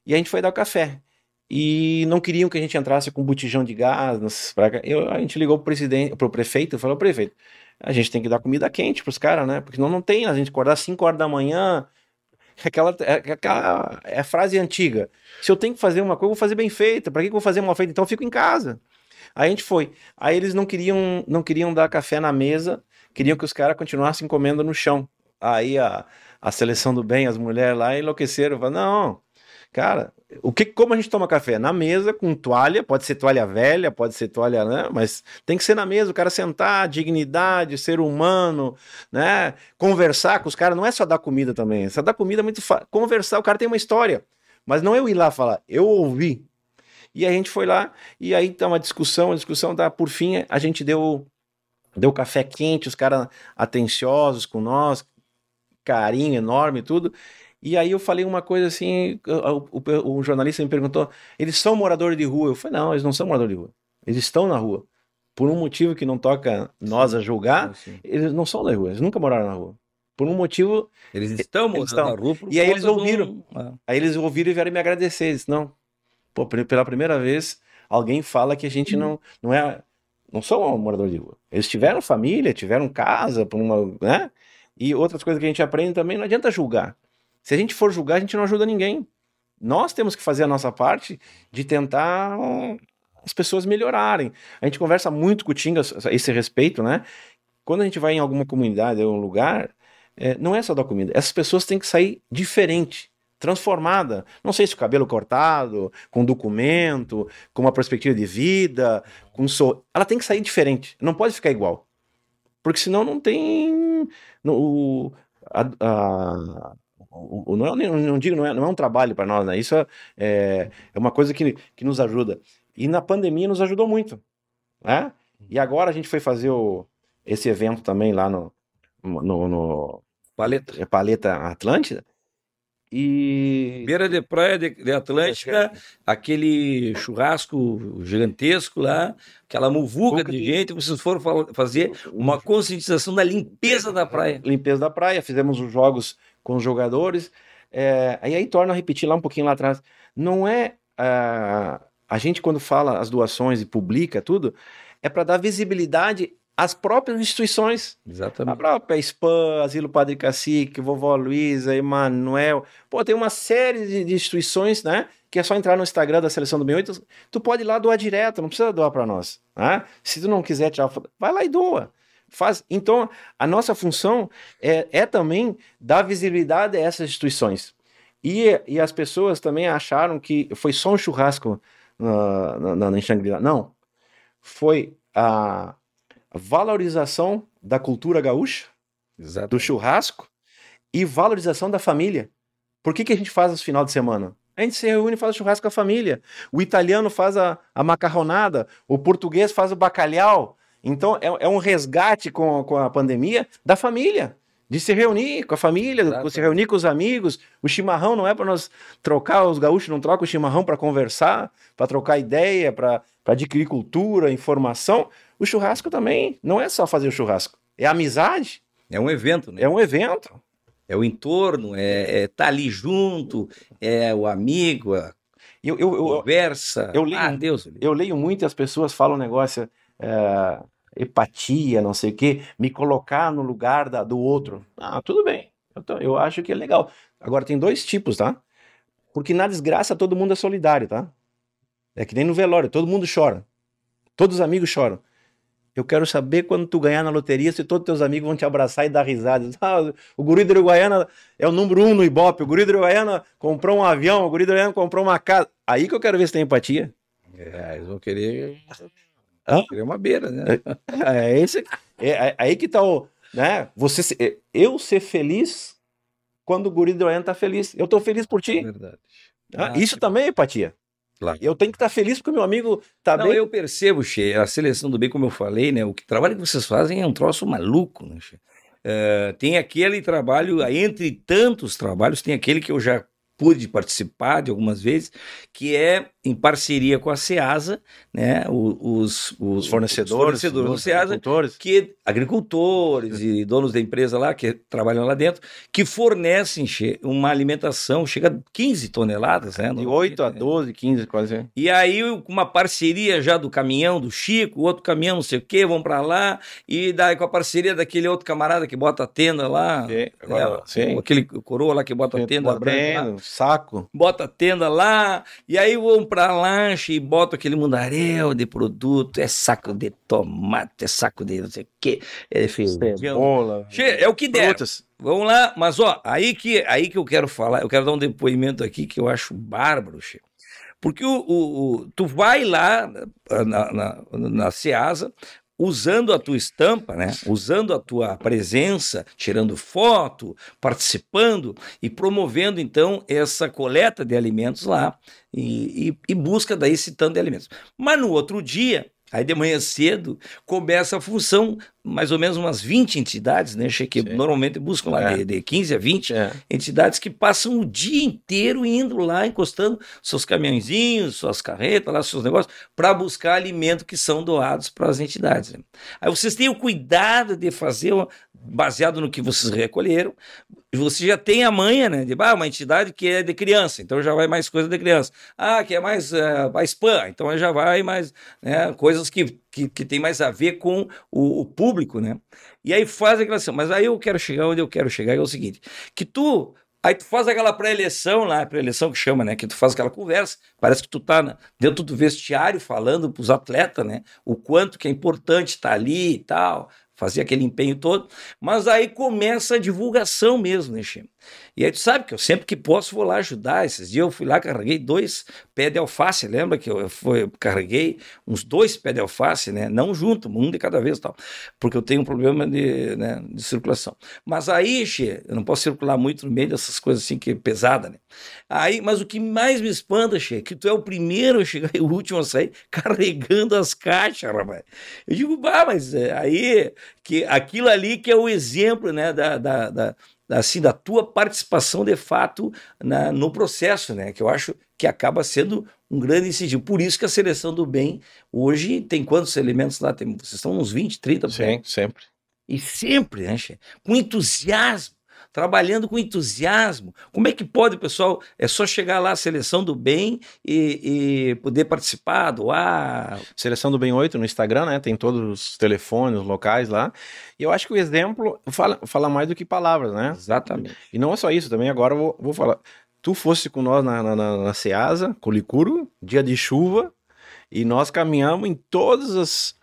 E a gente foi dar o café e não queriam que a gente entrasse com botijão de gás. Eu, a gente ligou pro presidente, pro prefeito e falou, prefeito, a gente tem que dar comida quente pros caras, né? Porque senão não tem, a gente acordar às 5 horas da manhã, [laughs] aquela, é, aquela é a frase antiga. Se eu tenho que fazer uma coisa, eu vou fazer bem feita. Para que eu vou fazer mal feita? Então eu fico em casa. Aí a gente foi. Aí eles não queriam, não queriam dar café na mesa, queriam que os caras continuassem comendo no chão. Aí a, a seleção do bem, as mulheres lá enlouqueceram, falaram, não, Cara, o que, como a gente toma café? Na mesa, com toalha, pode ser toalha velha, pode ser toalha, né? Mas tem que ser na mesa, o cara sentar, dignidade, ser humano, né? Conversar com os caras, não é só dar comida também. Só dar comida é muito fácil. Conversar, o cara tem uma história. Mas não eu ir lá falar, eu ouvi. E a gente foi lá, e aí tá uma discussão, a discussão tá, por fim, a gente deu, deu café quente, os caras atenciosos com nós, carinho enorme e tudo. E aí eu falei uma coisa assim, o, o, jornalista me perguntou, eles são moradores de rua? Eu falei, não, eles não são moradores de rua. Eles estão na rua. Por um motivo que não toca nós a julgar, sim, sim. eles não são da rua, eles nunca moraram na rua. Por um motivo... Eles estão morando estão. na rua E aí eles ouviram. Ah. Aí eles ouviram e vieram me agradecer. Eles não, pô, pela primeira vez, alguém fala que a gente não, não é... Não são moradores de rua. Eles tiveram família, tiveram casa, por uma, né? E outras coisas que a gente aprende também, não adianta julgar. Se a gente for julgar, a gente não ajuda ninguém. Nós temos que fazer a nossa parte de tentar as pessoas melhorarem. A gente conversa muito com o Tinga a esse respeito, né? Quando a gente vai em alguma comunidade ou um lugar, é, não é só da comida. Essas pessoas têm que sair diferente, transformada. Não sei se o cabelo cortado, com documento, com uma perspectiva de vida, com so... ela tem que sair diferente. Não pode ficar igual, porque senão não tem no, a, a, o, não, é, não digo, não é, não é um trabalho para nós, né? Isso é, é, é uma coisa que, que nos ajuda. E na pandemia nos ajudou muito, né? E agora a gente foi fazer o, esse evento também lá no, no, no Paleta. É, Paleta Atlântida. E. Beira de praia de, de Atlântica, aquele churrasco gigantesco lá, aquela muvuca de, de gente, vocês foram fazer uma conscientização da limpeza da praia. Limpeza da praia, fizemos os jogos com os jogadores. É, aí, aí torna a repetir lá um pouquinho lá atrás. Não é. Uh, a gente, quando fala as doações e publica tudo, é para dar visibilidade às próprias instituições. Exatamente. A própria SPAM, Asilo Padre Cacique, Vovó Luísa, Emanuel. Pô, tem uma série de, de, instituições, né? Que é só entrar no Instagram da Seleção do 8. Tu pode ir lá doar direto, não precisa doar para nós. Né? Se tu não quiser tirar vai lá e doa. Faz, então, a nossa função é, é também dar visibilidade a essas instituições. E, e as pessoas também acharam que foi só um churrasco na, na, na Shangri-La. Não. Foi a valorização da cultura gaúcha, Exatamente. do churrasco, e valorização da família. Por que, que a gente faz no final de semana? A gente se reúne e faz o churrasco com a família. O italiano faz a, a macarronada, o português faz o bacalhau, então, é, é um resgate com, com a pandemia da família de se reunir com a família, Exato. se reunir com os amigos. O chimarrão não é para nós trocar, os gaúchos não trocam o chimarrão para conversar, para trocar ideia, para adquirir cultura, informação. O churrasco também não é só fazer o churrasco, é amizade. É um evento, né? É um evento. É o entorno, é estar é tá ali junto, é o amigo, a eu, eu, eu, conversa. Eu leio, ah, Deus. Eu leio muito e as pessoas falam um negócio é, empatia, não sei o quê, me colocar no lugar da, do outro. Ah, tudo bem. Eu, tô, eu acho que é legal. Agora, tem dois tipos, tá? Porque na desgraça todo mundo é solidário, tá? É que nem no velório, todo mundo chora. Todos os amigos choram. Eu quero saber quando tu ganhar na loteria se todos teus amigos vão te abraçar e dar risada. [laughs] Ah, o guri do Uruguaiana é o número um no Ibope. O guri do Uruguaiana comprou um avião. O guri do Uruguaiana comprou uma casa. Aí que eu quero ver se tem empatia. É, eles vão querer, Hã? querer uma beira, né? É, é esse, é, é, aí que tá o... Né? Você, é, eu ser feliz quando o guri do Uruguaiana tá feliz. Eu tô feliz por ti. É verdade. Ah, isso também é empatia. Claro. Eu tenho que estar feliz porque meu amigo tá Não, bem. eu percebo, Che, a seleção do bem, como eu falei, né? O que trabalho que vocês fazem é um troço maluco, né, Che? Eh, tem aquele trabalho, entre tantos trabalhos, tem aquele que eu já pude participar de algumas vezes, que é em parceria com a SEASA, né? Os, Os fornecedores, fornecedores do os SEASA, agricultores. que agricultores e donos da empresa lá que trabalham lá dentro, que fornecem uma alimentação, chega a 15 toneladas, né? De no- 8 a 12, 15, quase. e aí, uma parceria já do caminhão do Chico, outro caminhão não sei o quê, vão pra lá, e daí com a parceria daquele outro camarada que bota a tenda lá, Sim, agora, é, sim. aquele coroa lá que bota a tenda branca saco. bota a tenda lá, e aí vão pra lanche e bota aquele mundaréu de produto, é saco de tomate, é saco de não sei o quê, é. Cebola. É o que der. Frutas. Vamos lá, mas ó, aí que, aí que eu quero falar, eu quero dar um depoimento aqui que eu acho bárbaro, Chico. Porque o, o- o- tu vai lá na, na, na Ceasa, usando a tua estampa, né? Usando a tua presença, tirando foto, participando e promovendo então essa coleta de alimentos lá e, e, e busca daí esse tanto de alimentos. Mas no outro dia, aí de manhã cedo, começa a função, mais ou menos umas 20 entidades, né? Che, Que Sim. normalmente buscam lá É. de, de 15 a 20 É. entidades que passam o dia inteiro indo lá, encostando seus caminhõezinhos, suas carretas, lá, seus negócios, para buscar alimento que são doados para as entidades. né? Aí vocês têm o cuidado de fazer, uma- baseado no que vocês recolheram, você já tem a manha, né? De ah, uma entidade que é de criança, então já vai mais coisa de criança. Ah, que é mais, uh, mais spam, então já vai mais né, coisas que, que, que tem mais a ver com o, o público, né? E aí faz aquela ação. Mas aí eu quero chegar onde eu quero chegar, é o seguinte: que tu. Aí tu faz aquela pré-eleição lá, pré-eleição que chama, né? Que tu faz aquela conversa, parece que tu tá dentro do vestiário falando pros atletas, né? O quanto que é importante estar ali e tal, fazer aquele empenho todo. Mas aí começa a divulgação mesmo, né, Chico? E aí tu sabe que eu sempre que posso vou lá ajudar. Esses dias eu fui lá, carreguei dois pés de alface, lembra que eu, fui, eu carreguei uns dois pés de alface, né? Não junto, um de cada vez tal, porque eu tenho um problema de, né, de circulação. Mas aí, Che, eu não posso circular muito no meio dessas coisas assim que é pesada, né? Aí, mas o que mais me espanta, Che, é que tu é o primeiro a chegar [laughs] e o último a sair carregando as caixas, rapaz. Eu digo, bah, mas é, aí que aquilo ali que é o exemplo, né, da, da, da assim, da tua participação de fato na, no processo, né? Que eu acho que acaba sendo um grande incentivo. Por isso que a seleção do bem hoje tem quantos elementos lá? Tem, vocês estão uns 20, 30 Sim, sempre. E sempre, né, Che? com entusiasmo, trabalhando com entusiasmo. Como é que pode, pessoal? É só chegar lá, seleção do bem e, e poder participar, doar. Seleção do Bem 8 no Instagram, né? Tem todos os telefones, os locais lá. E eu acho que o exemplo fala, fala mais do que palavras, né? Exatamente. E não é só isso, também agora eu vou, vou falar. Tu fosse com nós na, na, na, na Ceasa, Colicuro, dia de chuva, e nós caminhamos em todas as.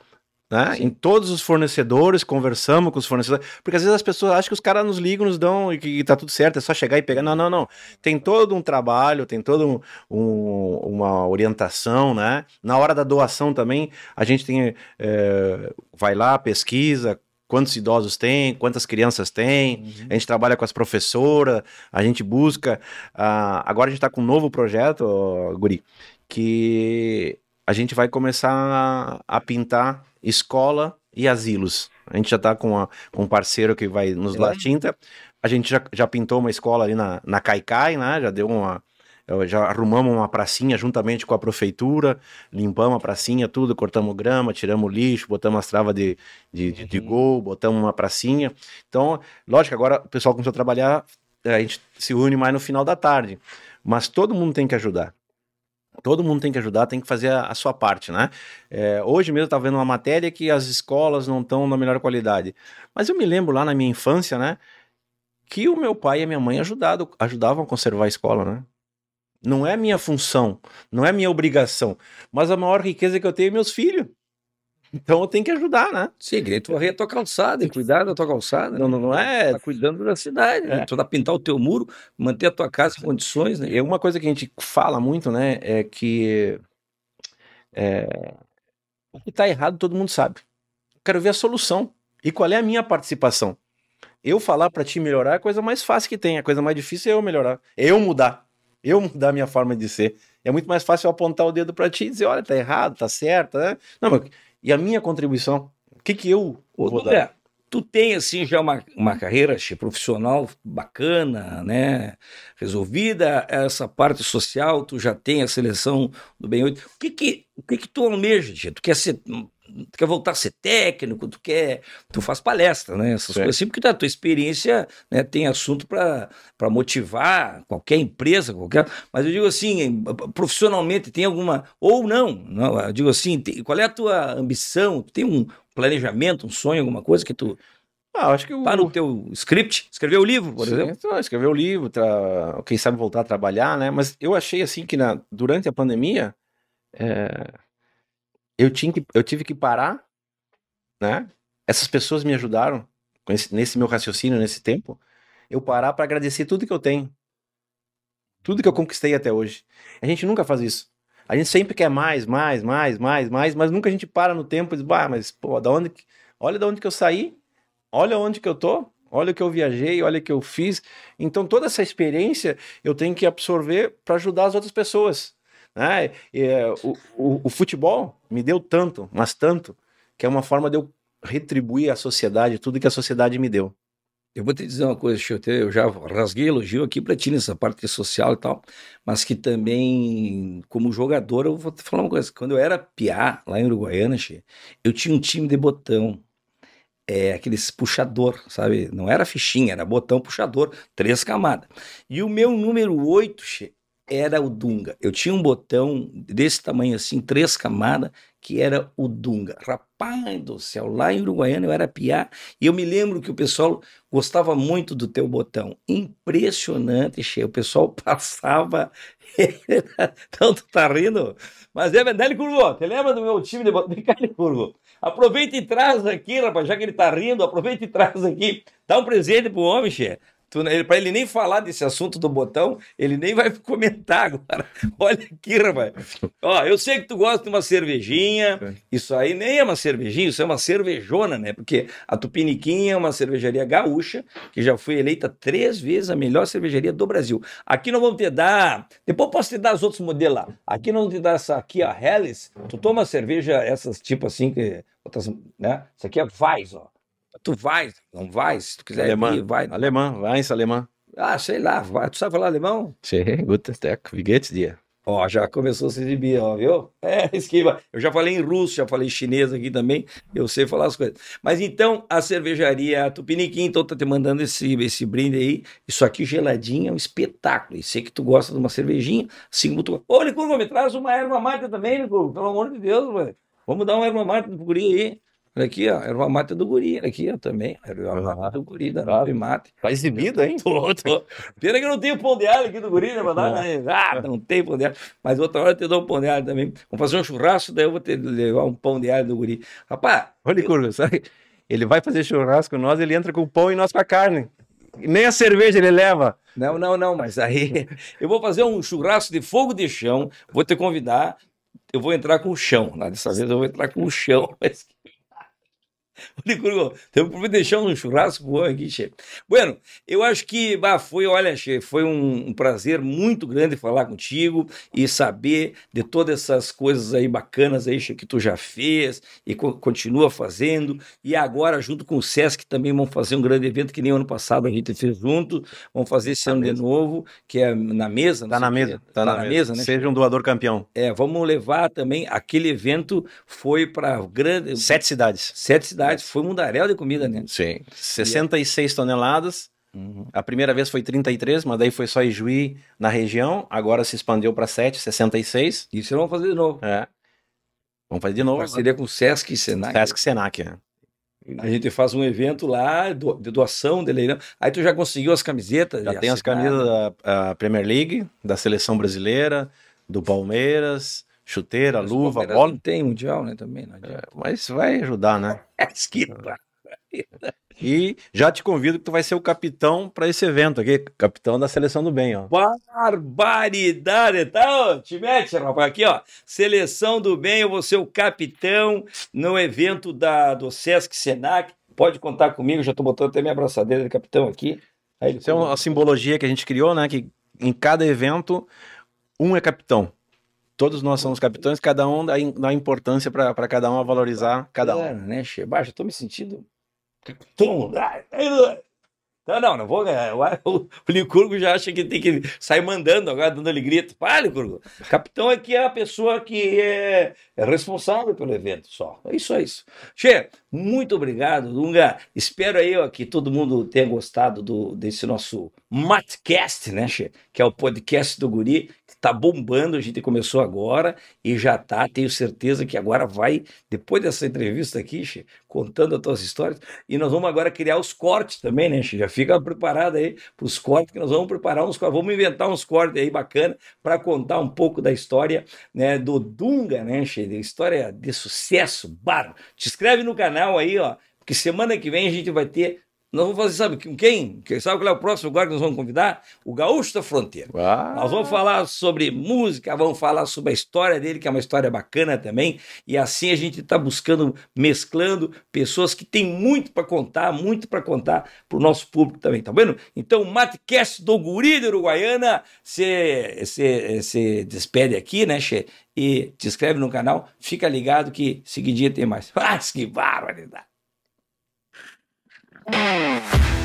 Né? Em todos os fornecedores, conversamos com os fornecedores, porque às vezes as pessoas acham que os caras nos ligam, nos dão e que tá tudo certo, é só chegar e pegar. Não, não, não. Tem todo um trabalho, tem toda um, um, uma orientação, né? Na hora da doação também, a gente tem. é, vai lá, pesquisa, quantos idosos tem, quantas crianças tem, a gente trabalha com as professoras, a gente busca. ah, agora a gente está com um novo projeto, Guri, que a gente vai começar a, a pintar escola e asilos. A gente já está com, a- com um parceiro que vai nos É. dar tinta. A gente já, já pintou uma escola ali na, na Caicai, né? Já deu uma. eu- Já arrumamos uma pracinha juntamente com a prefeitura, limpamos a pracinha, tudo, cortamos grama, tiramos lixo, botamos as travas de, de, de, de gol, botamos uma pracinha. Então, lógico, agora o pessoal começou a trabalhar, a gente se une mais no final da tarde. Mas todo mundo tem que ajudar. Todo mundo tem que ajudar, tem que fazer a, a sua parte, né? É, hoje mesmo eu estava vendo uma matéria que as escolas não estão na melhor qualidade. Mas eu me lembro lá na minha infância, né? Que o meu pai e a minha mãe ajudado, ajudavam a conservar a escola, né? Não é minha função, não é minha obrigação. Mas a maior riqueza que eu tenho é meus filhos. Então eu tenho que ajudar, né? Sim, que nem tu varrer a tua calçada e cuidar da tua calçada. Não, não, não é. Tá cuidando da cidade, né? É. Tu tá pintar o teu muro, manter a tua casa em condições, né? E uma coisa que a gente fala muito, né, é que é, o que tá errado todo mundo sabe. Eu quero ver a solução. E qual é a minha participação? Eu falar para ti melhorar é a coisa mais fácil que tem. A coisa mais difícil é eu melhorar. É eu mudar. Eu mudar a minha forma de ser. É muito mais fácil eu apontar o dedo para ti e dizer, olha, tá errado, tá certo, né? Não, mas e a minha contribuição? O que que eu Ô, vou Duda, dar? tu tem assim já uma, uma carreira che, profissional bacana, né? Resolvida essa parte social, tu já tem a seleção do bem 8. O que que, o que que tu almeja, Che? Tu quer ser tu quer voltar a ser técnico, tu quer, tu faz palestra, né? Essas Sim. coisas assim, porque a tua experiência, né, tem assunto para motivar qualquer empresa, qualquer, mas eu digo assim, profissionalmente tem alguma ou não, não, eu digo assim, tem- qual é a tua ambição? Tu tem um planejamento, um sonho, alguma coisa que tu Ah, acho que o... Tá no teu script, escreveu o livro, por Sim, exemplo. então, escrever o livro, tra- quem sabe voltar a trabalhar, né? Mas eu achei assim que na... durante a pandemia é, eu, tinha que... eu tive que parar, né? Essas pessoas me ajudaram esse- nesse meu raciocínio, nesse tempo, eu parar para agradecer tudo que eu tenho. Tudo que eu conquistei até hoje. A gente nunca faz isso. A gente sempre quer mais, mais, mais, mais, mais, mas nunca a gente para no tempo e diz, bah, mas pô, da onde que... olha da onde que eu saí, olha onde que eu tô, olha o que eu viajei, olha o que eu fiz. Então toda essa experiência eu tenho que absorver para ajudar as outras pessoas. Né? É, o, o, o futebol me deu tanto, mas tanto, que é uma forma de eu retribuir à sociedade tudo que a sociedade me deu. Eu vou te dizer uma coisa, Chico, eu já rasguei elogio aqui pra ti nessa parte social e tal, mas que também, como jogador, eu vou te falar uma coisa. Quando eu era piá, lá em Uruguaiana, Che, eu tinha um time de botão. É, aqueles puxador, sabe? Não era fichinha, era botão puxador, três camadas. E o meu número 8, Che, era o Dunga. Eu tinha um botão desse tamanho assim, três camadas, que era o Dunga. Rapaz do céu, lá em Uruguaiana eu era piá, e eu me lembro que o pessoal gostava muito do teu botão. Impressionante, Che. O pessoal [laughs] passava. [laughs] Tu tá rindo? Mas é verdade, Curvo. Você lembra do meu time de botão? [laughs] Vem cá, Curvo. Aproveita e traz aqui, rapaz, já que ele tá rindo, aproveita e traz aqui. Dá um presente pro homem, Che. Tu, ele, pra ele nem falar desse assunto do botão, ele nem vai [laughs] comentar agora. Olha aqui, rapaz. Ó, eu sei que tu gosta de uma cervejinha. Isso aí nem é uma cervejinha, isso é uma cervejona, né? Porque a Tupiniquim é uma cervejaria gaúcha, que já foi eleita três vezes a melhor cervejaria do Brasil. Aqui nós vamos te dar. Depois eu posso te dar os outros modelos lá. Aqui nós vamos te dar essa aqui, a Helles. Tu toma cerveja, essas tipo assim, que. outras, né? Isso aqui é Weiss, ó. Tu vai, não vai, se tu quiser alemã, ir, vai. alemã, vai esse alemã. Ah, sei lá, vai. Tu sabe falar alemão? Sim, guten Tag, wie geht's dir? Ó, já começou a se exibir, ó, viu? É, [laughs] esquiva. Eu já falei em russo, já falei em chinês aqui também, eu sei falar as coisas. Mas então, a cervejaria Tupiniquim, então tá te mandando esse, esse brinde aí. Isso aqui geladinho é um espetáculo. E sei que tu gosta de uma cervejinha, assim como tu... Ô, Licurgo, me traz uma erva mate também, Licurgo, pelo amor de Deus, velho. Vamos dar uma erva mate pro guri aí. Olha aqui, ó, erva mate do guri, olha aqui, ó, também. Erva mate do guri, da Nove Mate. Tá exibido, hein? [laughs] Tô, tô. Pena que eu não tenho pão de alho aqui do guri, né? Mandar, [laughs] né? Ah, não tem pão de alho. Mas outra hora eu te dou um pão de alho também. Vamos fazer um churrasco, daí eu vou ter levar um pão de alho do guri. Rapaz, Olha, Curva, sabe? Ele vai fazer churrasco com nós, ele entra com o pão e nós com a carne. Nem a cerveja ele leva. não, não, não, mas aí [laughs] eu vou fazer um churrasco de fogo de chão, vou te convidar, eu vou entrar com o chão. Né? Dessa vez eu vou entrar com o chão. Mas... [laughs] Olha, Curgo, temos que deixar um churrasco bom aqui, chefe. Bueno, eu acho que bah, foi, olha, chefe, foi um, um prazer muito grande falar contigo e saber de todas essas coisas aí bacanas aí, chefe, que tu já fez e co- continua fazendo. E agora, junto com o Sesc, também vão fazer um grande evento que nem ano passado a gente fez junto. Vamos fazer esse Tá ano de mesmo. novo, que é na mesa. Tá na mesa. quê. Tá, na, mesa, né? Seja um doador campeão. É, vamos levar também. Aquele evento foi para grande. Sete cidades. Sete cidades. Foi um mundaréu de comida, né? Sim. 66 toneladas. A primeira vez foi 33, mas daí foi só Ijuí na região. Agora se expandiu para 7, 66. Isso vamos fazer de novo. É. Vamos fazer de novo. Parceria com o Sesc e Senac. Sesc Senac. é. A gente faz um evento lá do, de doação de leilão. Aí tu já conseguiu as camisetas? Já tem as camisas da Premier League, da seleção brasileira, do Palmeiras, chuteira, luva, bola. Não tem mundial, né? Também. Não é, mas vai ajudar, né? [laughs] que e já te convido que tu vai ser o capitão para esse evento aqui, capitão da seleção do bem, ó. Barbaridade, tá? Te mete, rapaz, aqui, ó. Seleção do bem, eu vou ser o capitão no evento da do Sesc Senac. Pode contar comigo, já tô botando até minha abraçadeira de capitão aqui. Aí, Isso é uma simbologia que a gente criou, né? Que em cada evento um é capitão. Todos nós somos capitães, cada um dá, dá importância para cada um a valorizar cada um. É, né, Che? Baixa, tô me sentindo Tum, não, não, não vou ganhar. [laughs] O, Licurgo já acha que tem que sair mandando agora, dando ele grito. Para, Licurgo. Capitão aqui é a pessoa que é, é, responsável pelo evento só. É isso, é isso. Che, muito obrigado, Dunga. Espero aí ó, que todo mundo tenha gostado do, desse nosso Matcast, né, Che? Que é o podcast do Guri tá bombando, a gente começou agora e já tá, tenho certeza que agora vai, depois dessa entrevista aqui, che, contando as tuas histórias, e nós vamos agora criar os cortes também, né, che? já fica preparado aí para os cortes, que nós vamos preparar uns vamos inventar uns cortes aí bacana para contar um pouco da história, né, do Dunga, né, che? de história de sucesso, barro. Te inscreve no canal aí, ó, porque semana que vem a gente vai ter nós vamos fazer, sabe com quem? Sabe qual é o próximo lugar que nós vamos convidar? O Gaúcho da Fronteira. Uau. Nós vamos falar sobre música, vamos falar sobre a história dele, que é uma história bacana também. E assim a gente está buscando, mesclando pessoas que têm muito para contar, muito para contar para o nosso público também, tá vendo? Então, o Matcast do Guri de Uruguaiana se despede aqui, né, Che? E te inscreve no canal, fica ligado que seguidinha tem mais. [laughs] Ah, que barbaridade! Thank [laughs] you.